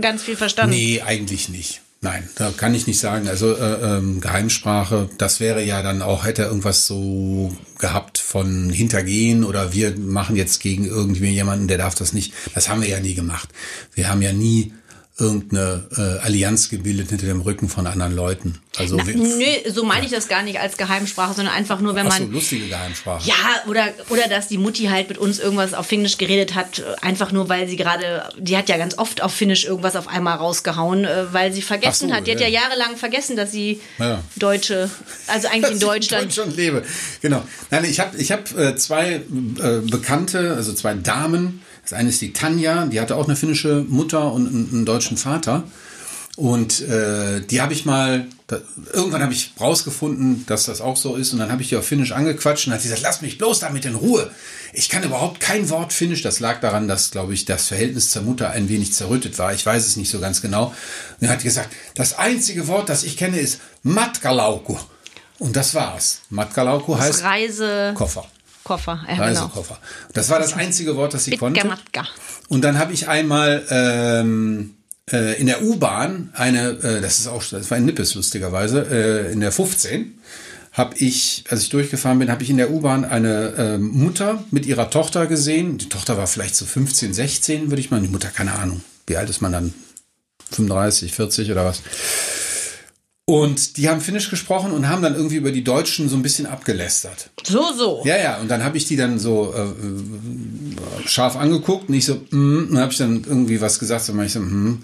ganz viel verstanden. Nee, eigentlich nicht. Nein, da kann ich nicht sagen. Also äh, ähm, Geheimsprache, das wäre ja dann auch, hätte irgendwas so gehabt von Hintergehen oder wir machen jetzt gegen irgendwie jemanden, der darf das nicht. Das haben wir ja nie gemacht. Wir haben ja nie irgendeine äh, Allianz gebildet hinter dem Rücken von anderen Leuten. Also Na, nö, so meine ich das gar nicht als Geheimsprache, sondern einfach nur, wenn Ach man. So, lustige Geheimsprache. Ja, oder, oder dass die Mutti halt mit uns irgendwas auf Finnisch geredet hat, einfach nur, weil sie gerade, die hat ja ganz oft auf Finnisch irgendwas auf einmal rausgehauen, äh, weil sie vergessen so, hat. Die ja. hat ja jahrelang vergessen, dass sie ja. Deutsche, also eigentlich in Deutschland. in Deutschland lebe. Genau. Nein, ich habe ich hab, äh, zwei äh, Bekannte, also zwei Damen, das eine ist die Tanja, die hatte auch eine finnische Mutter und einen, einen deutschen Vater. Und äh, die habe ich mal, da, irgendwann habe ich rausgefunden, dass das auch so ist. Und dann habe ich die auf Finnisch angequatscht und hat sie gesagt, lass mich bloß damit in Ruhe. Ich kann überhaupt kein Wort Finnisch. Das lag daran, dass, glaube ich, das Verhältnis zur Mutter ein wenig zerrüttet war. Ich weiß es nicht so ganz genau. Und er hat gesagt, das einzige Wort, das ich kenne, ist Matkalauku. Und das war's. Matkalauku heißt Reise. Koffer. Koffer, ja, Reisekoffer. Genau. Das war das einzige Wort, das sie konnte. Und dann habe ich einmal ähm, äh, in der U-Bahn eine, äh, das ist auch, das war in Nippes lustigerweise, äh, in der 15 habe ich, als ich durchgefahren bin, habe ich in der U-Bahn eine äh, Mutter mit ihrer Tochter gesehen. Die Tochter war vielleicht so 15, 16, würde ich mal. Die Mutter, keine Ahnung. Wie alt ist man dann? 35, 40 oder was? Und die haben Finnisch gesprochen und haben dann irgendwie über die Deutschen so ein bisschen abgelästert. So, so. Ja, ja. Und dann habe ich die dann so äh, äh scharf angeguckt und ich so, mm, und habe ich dann irgendwie was gesagt, so ich so, hm,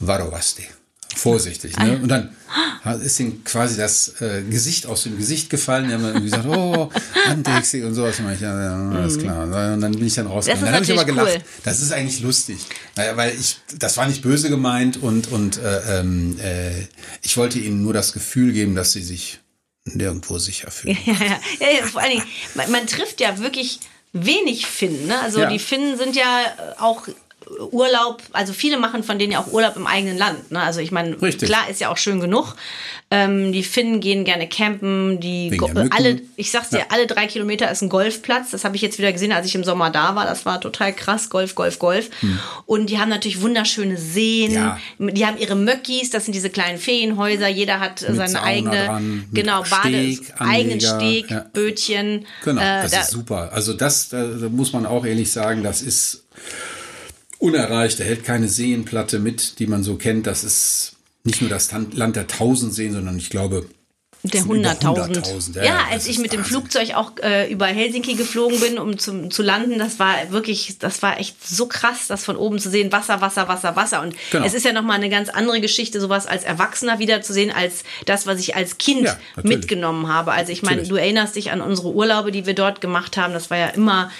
varovasti vorsichtig. Ne? Und dann ist ihm quasi das äh, Gesicht aus dem Gesicht gefallen. Die haben dann gesagt, oh, Andexi und sowas. Und ich, ja, ja, alles mhm. klar. Und dann bin ich dann rausgegangen. Dann habe ich aber gelacht. Cool. Das ist eigentlich lustig. Weil ich, das war nicht böse gemeint und, und äh, ähm, äh, ich wollte ihnen nur das Gefühl geben, dass sie sich nirgendwo sicher fühlen. Ja, ja, ja, ja vor allen Dingen, man, man trifft ja wirklich wenig Finnen. Ne? Also die Finnen sind ja auch Urlaub, also viele machen von denen ja auch Urlaub im eigenen Land. Ne? Also ich meine, klar ist ja auch schön genug. Ähm, die Finnen gehen gerne campen. Die alle, ich sag's dir, ja. alle drei Kilometer ist ein Golfplatz. Das habe ich jetzt wieder gesehen, als ich im Sommer da war. Das war total krass. Golf, Golf, Golf. Hm. Und die haben natürlich wunderschöne Seen. Ja. Die haben ihre Möckis. Das sind diese kleinen Ferienhäuser. Jeder hat mit seine Sauna eigene, dran, genau, Bade, eigenen Steg, ja. Bötchen. Genau, äh, das da, ist super. Also das, da, da muss man auch ehrlich sagen, das ist unerreicht. Er hält keine Seenplatte mit, die man so kennt. Das ist nicht nur das Land der tausend Seen, sondern ich glaube, der hunderttausend. Ja, ja, als ich mit dem Flugzeug auch äh, über Helsinki geflogen bin, um zum, zu landen, das war wirklich, das war echt so krass, das von oben zu sehen, Wasser, Wasser, Wasser, Wasser. Und genau. es ist ja nochmal eine ganz andere Geschichte, sowas als Erwachsener wiederzusehen, als das, was ich als Kind ja, mitgenommen habe. Also ich meine, du erinnerst dich an unsere Urlaube, die wir dort gemacht haben. Das war ja immer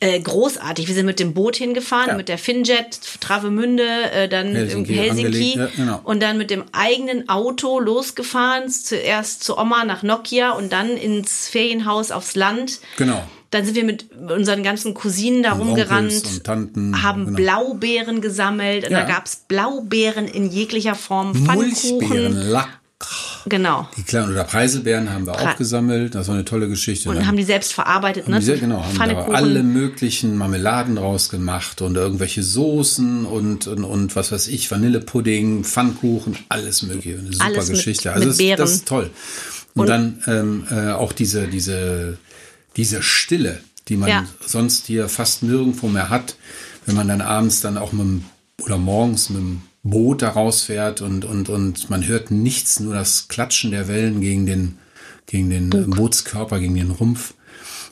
äh, großartig. Wir sind mit dem Boot hingefahren, ja. mit der Finjet, Travemünde, äh, dann Helsinki, Helsinki ja, genau. und dann mit dem eigenen Auto losgefahren, zuerst zu Oma nach Nokia und dann ins Ferienhaus aufs Land. Genau. Dann sind wir mit unseren ganzen Cousinen da rumgerannt, Tanten, haben genau. Blaubeeren gesammelt. Ja. Da gab's Blaubeeren in jeglicher Form, Pfannkuchen. Mulchbeeren, Lack. Genau. Die kleinen oder Preiselbeeren haben wir Pre auch gesammelt. Das war eine tolle Geschichte. Und dann haben die selbst verarbeitet, ne? Die, genau, haben da alle möglichen Marmeladen draus gemacht und irgendwelche Soßen und, und, und was weiß ich, Vanillepudding, Pfannkuchen, alles mögliche. Eine super alles Geschichte. Mit, also mit das, das, ist toll. Und, und dann ähm, äh, auch diese, diese, diese Stille, die man ja. sonst hier fast nirgendwo mehr hat, wenn man dann abends dann auch mit dem, oder morgens mit dem Boot da rausfährt und, und, und man hört nichts, nur das Klatschen der Wellen gegen den, gegen den. Bootskörper, gegen den Rumpf.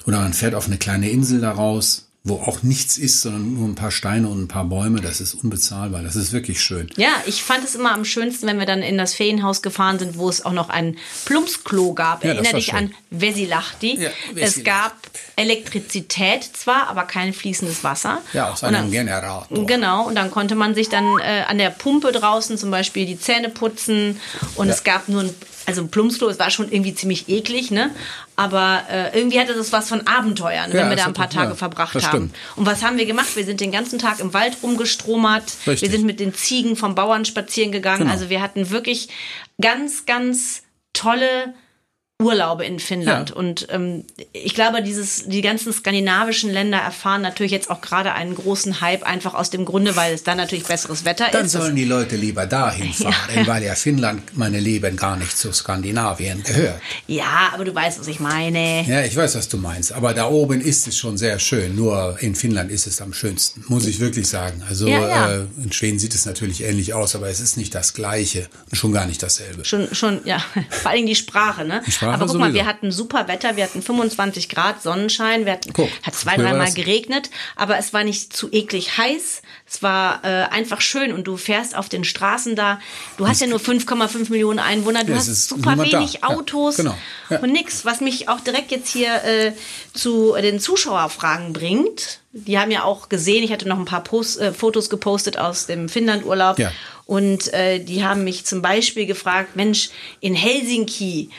Oder man fährt auf eine kleine Insel da raus wo auch nichts ist, sondern nur ein paar Steine und ein paar Bäume. Das ist unbezahlbar. Das ist wirklich schön. Ja, ich fand es immer am schönsten, wenn wir dann in das Ferienhaus gefahren sind, wo es auch noch ein Plumpsklo gab. Ja, Erinnere dich schön. an Vesilachti. Ja, es gab Elektrizität zwar, aber kein fließendes Wasser. Ja, aus einem Generator. Genau, und dann konnte man sich dann äh, an der Pumpe draußen zum Beispiel die Zähne putzen und ja. es gab nur ein also ein Plumpsklo, es war schon irgendwie ziemlich eklig, ne? Aber äh, irgendwie hatte das was von Abenteuern, ja, wenn wir da ein paar Tage ja, verbracht haben. Stimmt. Und was haben wir gemacht? Wir sind den ganzen Tag im Wald rumgestromert. Richtig. Wir sind mit den Ziegen vom Bauern spazieren gegangen. Genau. Also wir hatten wirklich ganz, ganz tolle Urlaube in Finnland. Ja. Und ähm, ich glaube, dieses, die ganzen skandinavischen Länder erfahren natürlich jetzt auch gerade einen großen Hype, einfach aus dem Grunde, weil es da natürlich besseres Wetter Dann ist. Dann sollen die Leute lieber dahin fahren, ja. weil ja Finnland, meine Lieben, gar nicht zu Skandinavien gehört. Ja, aber du weißt, was ich meine. Ja, ich weiß, was du meinst. Aber da oben ist es schon sehr schön. Nur in Finnland ist es am schönsten, muss ich wirklich sagen. Also ja, äh, in Schweden sieht es natürlich ähnlich aus, aber es ist nicht das Gleiche und schon gar nicht dasselbe. Schon, schon, ja. Vor allem die Sprache, ne? Die Sprache aber guck mal, wir hatten super Wetter, wir hatten 25 Grad Sonnenschein, wir hatten, Guck, hat zwei, dreimal geregnet, aber es war nicht zu eklig heiß, es war äh, einfach schön und du fährst auf den Straßen da, du hast ja nur 5,5 Millionen Einwohner, du ja, hast super wenig da. Autos ja, genau. ja. und nix, was mich auch direkt jetzt hier äh, zu den Zuschauerfragen bringt. Die haben ja auch gesehen, ich hatte noch ein paar Post, äh, Fotos gepostet aus dem Finnlandurlaub. Ja. Und äh, die haben mich zum Beispiel gefragt, Mensch, in Helsinki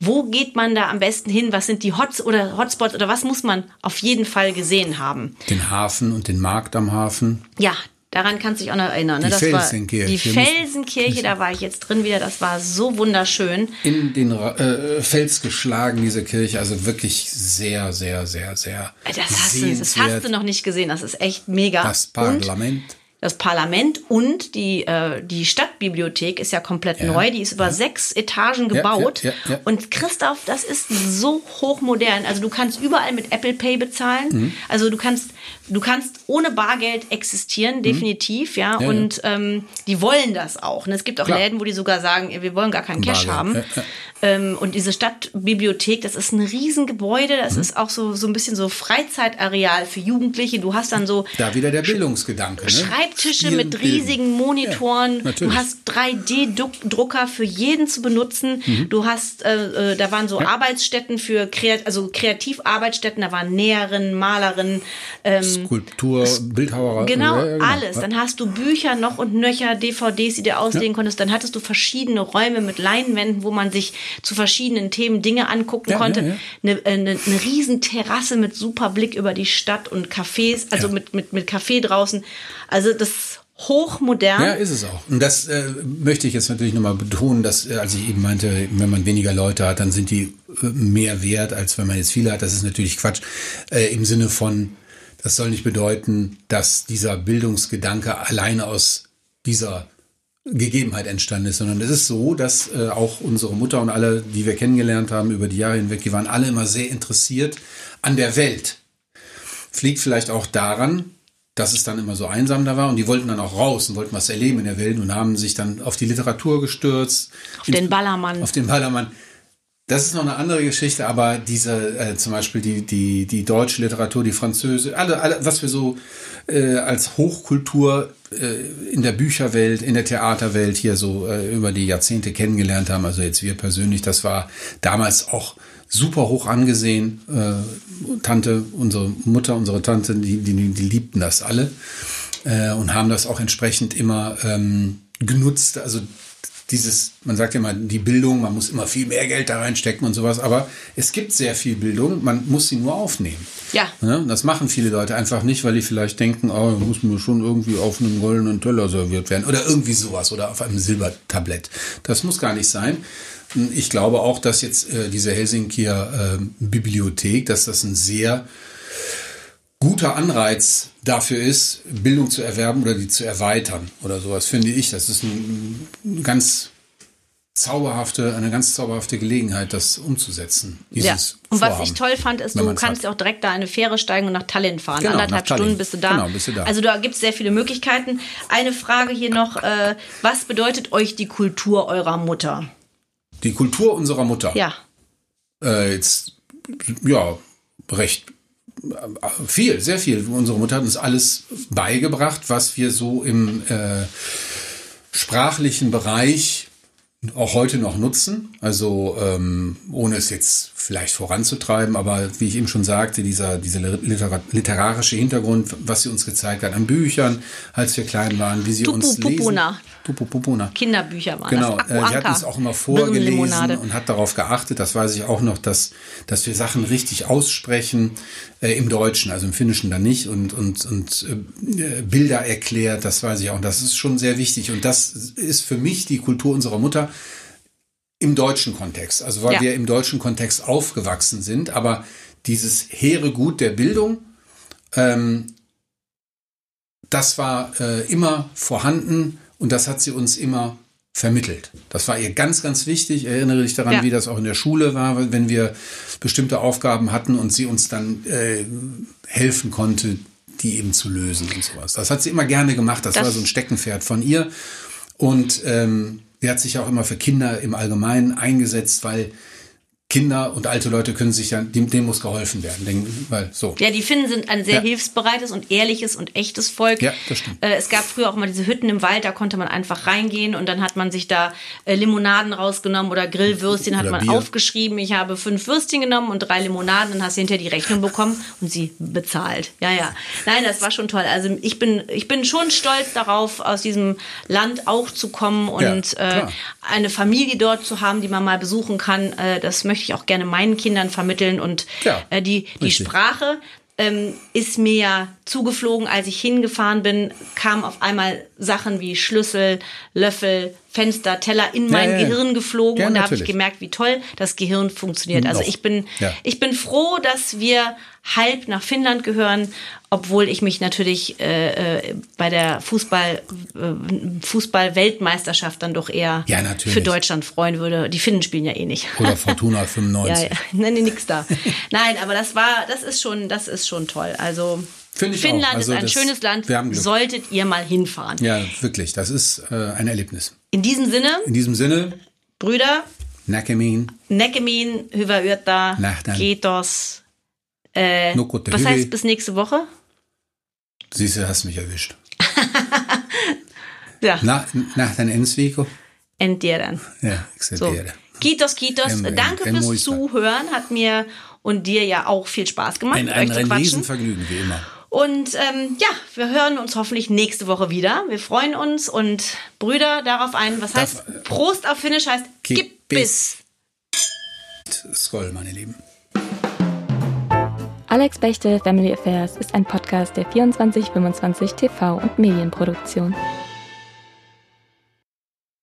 wo geht man da am besten hin? Was sind die Hots oder Hotspots oder was muss man auf jeden Fall gesehen haben? Den Hafen und den Markt am Hafen. Ja, daran kannst du dich auch noch erinnern. Ne? Die das Felsenkirche. die Felsenkirche, da war ich jetzt drin wieder. Das war so wunderschön. In den äh, Fels geschlagen, diese Kirche. Also wirklich sehr, sehr, sehr, sehr. Das hast, du, das hast du noch nicht gesehen. Das ist echt mega. Das Parlament. Und das Parlament und die, äh, die Stadtbibliothek ist ja komplett ja, neu. Die ist über ja. sechs Etagen gebaut. Ja, und Christoph, das ist so hochmodern. Also du kannst überall mit Apple Pay bezahlen. Mhm. Also du kannst, du kannst ohne Bargeld existieren, mhm. definitiv, ja. und ähm, die wollen das auch. Und es gibt auch Klar. Läden, wo die sogar sagen, wir wollen gar keinen Cash haben. Ähm, und diese Stadtbibliothek, das ist ein Riesengebäude. Das mhm. ist auch so, so ein bisschen so Freizeitareal für Jugendliche. Du hast dann so. Da wieder der Bildungsgedanke. Ne? Schreibtische mit riesigen Monitoren. Ja, du hast 3D-Drucker für jeden zu benutzen. Mhm. Du hast, äh, äh, da waren so ja. Arbeitsstätten für Kreat also Kreativarbeitsstätten. Da waren Näherinnen, Malerinnen. Ähm, Skulptur, Bildhauer. Genau, ja, genau, alles. Dann hast du Bücher noch und nöcher, DVDs, die du auslegen konntest. Dann hattest du verschiedene Räume mit Leinwänden, wo man sich zu verschiedenen Themen Dinge angucken ja, konnte. Ja, ja. Eine, eine, eine riesen Terrasse mit super Blick über die Stadt und Cafés, also mit, mit, mit Café draußen. Also das hochmodern. Ja, ist es auch. Und das äh, möchte ich jetzt natürlich nochmal betonen, dass, äh, als ich eben meinte, wenn man weniger Leute hat, dann sind die äh, mehr wert, als wenn man jetzt viele hat. Das ist natürlich Quatsch. Äh, Im Sinne von, das soll nicht bedeuten, dass dieser Bildungsgedanke alleine aus dieser Gegebenheit entstanden ist, sondern es ist so, dass äh, auch unsere Mutter und alle, die wir kennengelernt haben über die Jahre hinweg, die waren alle immer sehr interessiert an der Welt. Fliegt vielleicht auch daran, dass es dann immer so einsam da war und die wollten dann auch raus und wollten was erleben in der Welt und haben sich dann auf die Literatur gestürzt. Auf den Ballermann. Auf den Ballermann. Das ist noch eine andere Geschichte, aber diese, äh, zum Beispiel die, die, die deutsche Literatur, die französische, alle, alle, was wir so äh, als Hochkultur äh, in der Bücherwelt, in der Theaterwelt hier so äh, über die Jahrzehnte kennengelernt haben, also jetzt wir persönlich, das war damals auch super hoch angesehen. Äh, Tante, unsere Mutter, unsere Tante, die, die, die liebten das alle äh, und haben das auch entsprechend immer ähm, genutzt. Also dieses, man sagt ja mal, die Bildung, man muss immer viel mehr Geld da reinstecken und sowas, aber es gibt sehr viel Bildung, man muss sie nur aufnehmen. Ja. ja das machen viele Leute einfach nicht, weil die vielleicht denken, oh, muss mir schon irgendwie auf einem goldenen Teller serviert werden oder irgendwie sowas oder auf einem Silbertablett. Das muss gar nicht sein. Ich glaube auch, dass jetzt äh, diese Helsinkier äh, Bibliothek, dass das ein sehr guter Anreiz dafür ist, Bildung zu erwerben oder die zu erweitern oder sowas, finde ich. Das ist ein, ein ganz zauberhafte, eine ganz zauberhafte Gelegenheit, das umzusetzen. ja. Und Vorhaben, was ich toll fand, ist, du kannst hat. auch direkt da eine Fähre steigen und nach Tallinn fahren. Genau, Anderthalb Stunden bist du da. Genau, bist du da. Also da gibt es sehr viele Möglichkeiten. Eine Frage hier noch, äh, was bedeutet euch die Kultur eurer Mutter? Die Kultur unserer Mutter. Ja. Äh, jetzt, ja, recht viel, sehr viel. Unsere Mutter hat uns alles beigebracht, was wir so im äh, sprachlichen Bereich auch heute noch nutzen. Also ähm, ohne es jetzt vielleicht voranzutreiben, aber wie ich eben schon sagte, dieser, dieser literarische Hintergrund, was sie uns gezeigt hat an Büchern, als wir klein waren, wie sie Tupu, uns lesen. Pupuna. Tupu, Pupuna. Kinderbücher waren genau, das. Genau, sie hat uns auch immer vorgelesen und hat darauf geachtet, das weiß ich auch noch, dass, dass wir Sachen richtig aussprechen äh, im Deutschen, also im Finnischen dann nicht und, und, und äh, Bilder erklärt, das weiß ich auch. Und das ist schon sehr wichtig und das ist für mich die Kultur unserer Mutter, im deutschen Kontext, also weil ja. wir im deutschen Kontext aufgewachsen sind, aber dieses hehre Gut der Bildung, ähm, das war äh, immer vorhanden und das hat sie uns immer vermittelt. Das war ihr ganz, ganz wichtig. Ich erinnere dich daran, ja. wie das auch in der Schule war, wenn wir bestimmte Aufgaben hatten und sie uns dann äh, helfen konnte, die eben zu lösen und sowas. Das hat sie immer gerne gemacht. Das, das war so ein Steckenpferd von ihr. Und ähm, Sie hat sich auch immer für Kinder im Allgemeinen eingesetzt, weil Kinder und alte Leute können sich ja, dem, dem muss geholfen werden. Denn, weil, so. Ja, die Finnen sind ein sehr ja. hilfsbereites und ehrliches und echtes Volk. Ja, das stimmt. Äh, es gab früher auch mal diese Hütten im Wald, da konnte man einfach reingehen und dann hat man sich da äh, Limonaden rausgenommen oder Grillwürstchen hat oder man Bier. aufgeschrieben. Ich habe fünf Würstchen genommen und drei Limonaden, dann hast du hinterher die Rechnung bekommen und sie bezahlt. Ja, ja. Nein, das war schon toll. Also ich bin, ich bin schon stolz darauf, aus diesem Land auch zu kommen und ja, äh, eine Familie dort zu haben, die man mal besuchen kann. Äh, das möchte ich auch gerne meinen Kindern vermitteln. Und ja, äh, die, die Sprache ähm, ist mir ja zugeflogen, als ich hingefahren bin, kamen auf einmal Sachen wie Schlüssel, Löffel, Fenster, Teller in mein ja, ja, Gehirn geflogen ja, und da habe ich gemerkt, wie toll das Gehirn funktioniert. Also ich bin, ich bin froh, dass wir halb nach Finnland gehören, obwohl ich mich natürlich äh, äh, bei der Fußball äh, Fußball-Weltmeisterschaft dann doch eher für Deutschland freuen würde. Die Finnen spielen ja eh nicht. Oder Fortuna 95. ja, ja. Nein, nix da. Nein, aber das war, das ist schon, das ist schon toll. Also Finnland also ist ein schönes Land. Solltet ihr mal hinfahren. Ja, wirklich. Das ist äh, ein Erlebnis. In diesem Sinne. In diesem Sinne. Brüder. Näkemin. Näkemin, hyvää yötä. Kiitos. Äh, was heißt bis nächste Woche? Siehst du, hast mich erwischt. ja. Na, nach den Ensvico? Entieren. Ja, exzellent. So. Kitos, Kitos. Danke fürs Zuhören. Hat mir und dir ja auch viel Spaß gemacht. Ein, ein, ein Riesenvergnügen, wie immer. Und ähm, ja, wir hören uns hoffentlich nächste Woche wieder. Wir freuen uns und Brüder darauf ein. Was heißt Prost auf Finnisch heißt Gib bis. Skoll, meine Lieben. Alex Bechtel Family Affairs ist ein Podcast der 2425 TV und Medienproduktion.